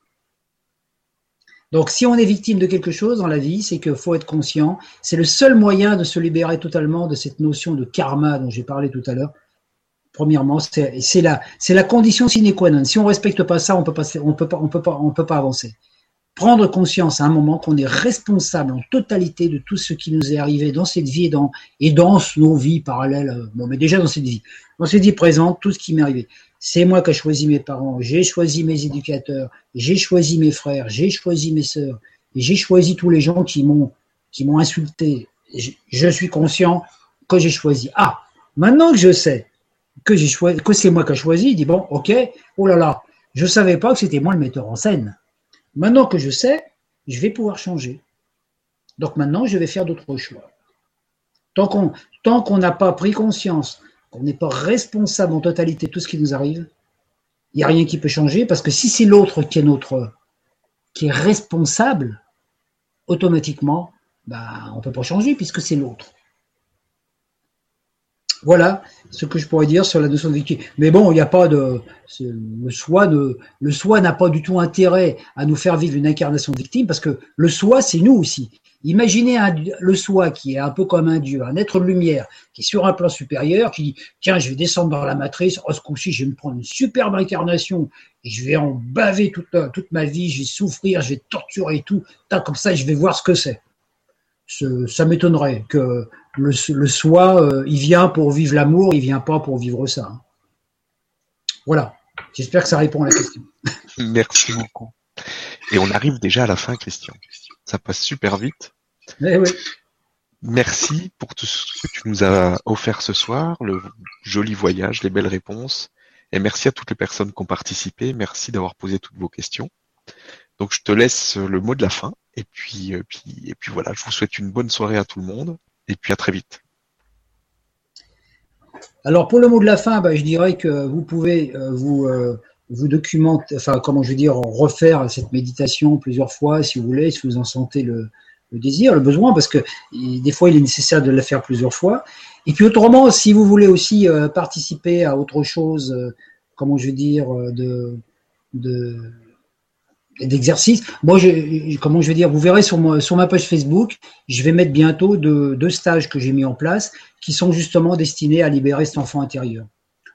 Donc si on est victime de quelque chose dans la vie, c'est qu'il faut être conscient. C'est le seul moyen de se libérer totalement de cette notion de karma dont j'ai parlé tout à l'heure. Premièrement, c'est la, la condition sine qua non. Si on ne respecte pas ça, on on peut peut peut pas avancer prendre conscience à un moment qu'on est responsable en totalité de tout ce qui nous est arrivé dans cette vie et dans, et dans nos vies parallèles. Euh, bon, mais déjà dans cette vie. Dans cette vie présente, tout ce qui m'est arrivé. C'est moi qui ai choisi mes parents, j'ai choisi mes éducateurs, j'ai choisi mes frères, j'ai choisi mes sœurs, j'ai choisi tous les gens qui m'ont, insulté. Je, suis conscient que j'ai choisi. Ah, maintenant que je sais que j'ai choisi, que c'est moi qui ai choisi, il dit bon, ok, oh là là, je savais pas que c'était moi le metteur en scène. Maintenant que je sais, je vais pouvoir changer. Donc maintenant, je vais faire d'autres choix. Tant qu'on n'a pas pris conscience qu'on n'est pas responsable en totalité de tout ce qui nous arrive, il n'y a rien qui peut changer parce que si c'est l'autre qui est notre qui est responsable, automatiquement, bah, on ne peut pas changer puisque c'est l'autre. Voilà ce que je pourrais dire sur la notion de victime. Mais bon, il n'y a pas de le soi le soi n'a pas du tout intérêt à nous faire vivre une incarnation de victime parce que le soi c'est nous aussi. Imaginez le soi qui est un peu comme un dieu, un être lumière qui est sur un plan supérieur, qui dit tiens je vais descendre dans la matrice, oh ce coup-ci je vais me prendre une superbe incarnation et je vais en baver toute, ma vie, je vais souffrir, je vais torturer tout, comme ça je vais voir ce que c'est. Ça m'étonnerait que le, soi, euh, il vient pour vivre l'amour, il vient pas pour vivre ça. Hein. Voilà. J'espère que ça répond à la question. Merci beaucoup. Et on arrive déjà à la fin, Christian. Ça passe super vite. Eh Merci pour tout ce que tu nous as offert ce soir, le joli voyage, les belles réponses. Et merci à toutes les personnes qui ont participé. Merci d'avoir posé toutes vos questions. Donc je te laisse le mot de la fin. Et puis, euh, puis, et puis voilà, je vous souhaite une bonne soirée à tout le monde et puis à très vite. Alors pour le mot de la fin, bah, je dirais que vous pouvez vous vous documenter, enfin comment je veux dire, refaire cette méditation plusieurs fois si vous voulez, si vous en sentez le, désir, le besoin, parce que des fois il est nécessaire de la faire plusieurs fois. Et puis autrement, si vous voulez aussi euh, participer à autre chose, euh, comment je veux dire, euh, de, de d'exercice. Moi, je, comment je veux dire, vous verrez sur, sur ma page Facebook, je vais mettre bientôt deux, stages que j'ai mis en place qui sont justement destinés à libérer cet enfant intérieur.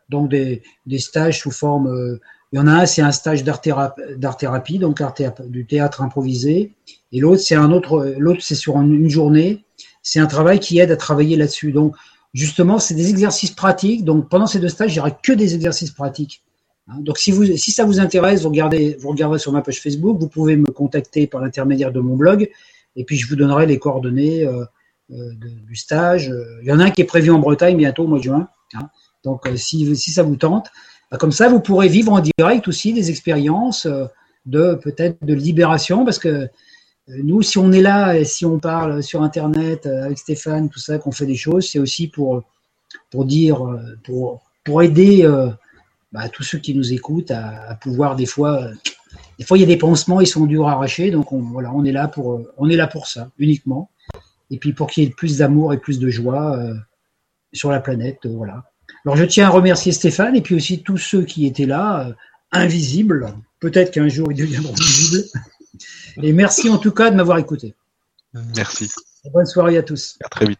Donc des, des stages sous forme il y en a un, c'est un stage d'art thérapie, donc art du théâtre improvisé. Et l'autre, c'est un autre, l'autre, c'est sur une, journée. C'est un travail qui aide à travailler là-dessus. Donc, justement, c'est des exercices pratiques. Donc, pendant ces deux stages, il n'y aura que des exercices pratiques. Hein. Donc, si, vous, si ça vous intéresse, vous regardez, vous regardez sur ma page Facebook. Vous pouvez me contacter par l'intermédiaire de mon blog. Et puis, je vous donnerai les coordonnées euh, euh, du stage. Il y en a un qui est prévu en Bretagne bientôt au mois de juin. Hein. Donc, euh, si, si ça vous tente, bah, comme ça, vous pourrez vivre en direct aussi des expériences de peut-être de libération, parce que nous, si on est là et si on parle sur Internet avec Stéphane, tout ça, qu'on fait des choses, c'est aussi pour pour dire, pour pour aider bah, tous ceux qui nous écoutent à, pouvoir des fois, des fois il y a des pansements, ils sont durs à arracher, donc on, voilà, on est là pour on est là pour ça uniquement, et puis pour qu'il y ait plus d'amour et plus de joie sur la planète, voilà. Alors je tiens à remercier Stéphane et puis aussi tous ceux qui étaient là, euh, invisibles. Peut-être qu'un jour ils deviendront visibles. Et merci en tout cas de m'avoir écouté. Merci. bonne soirée à tous. À très vite.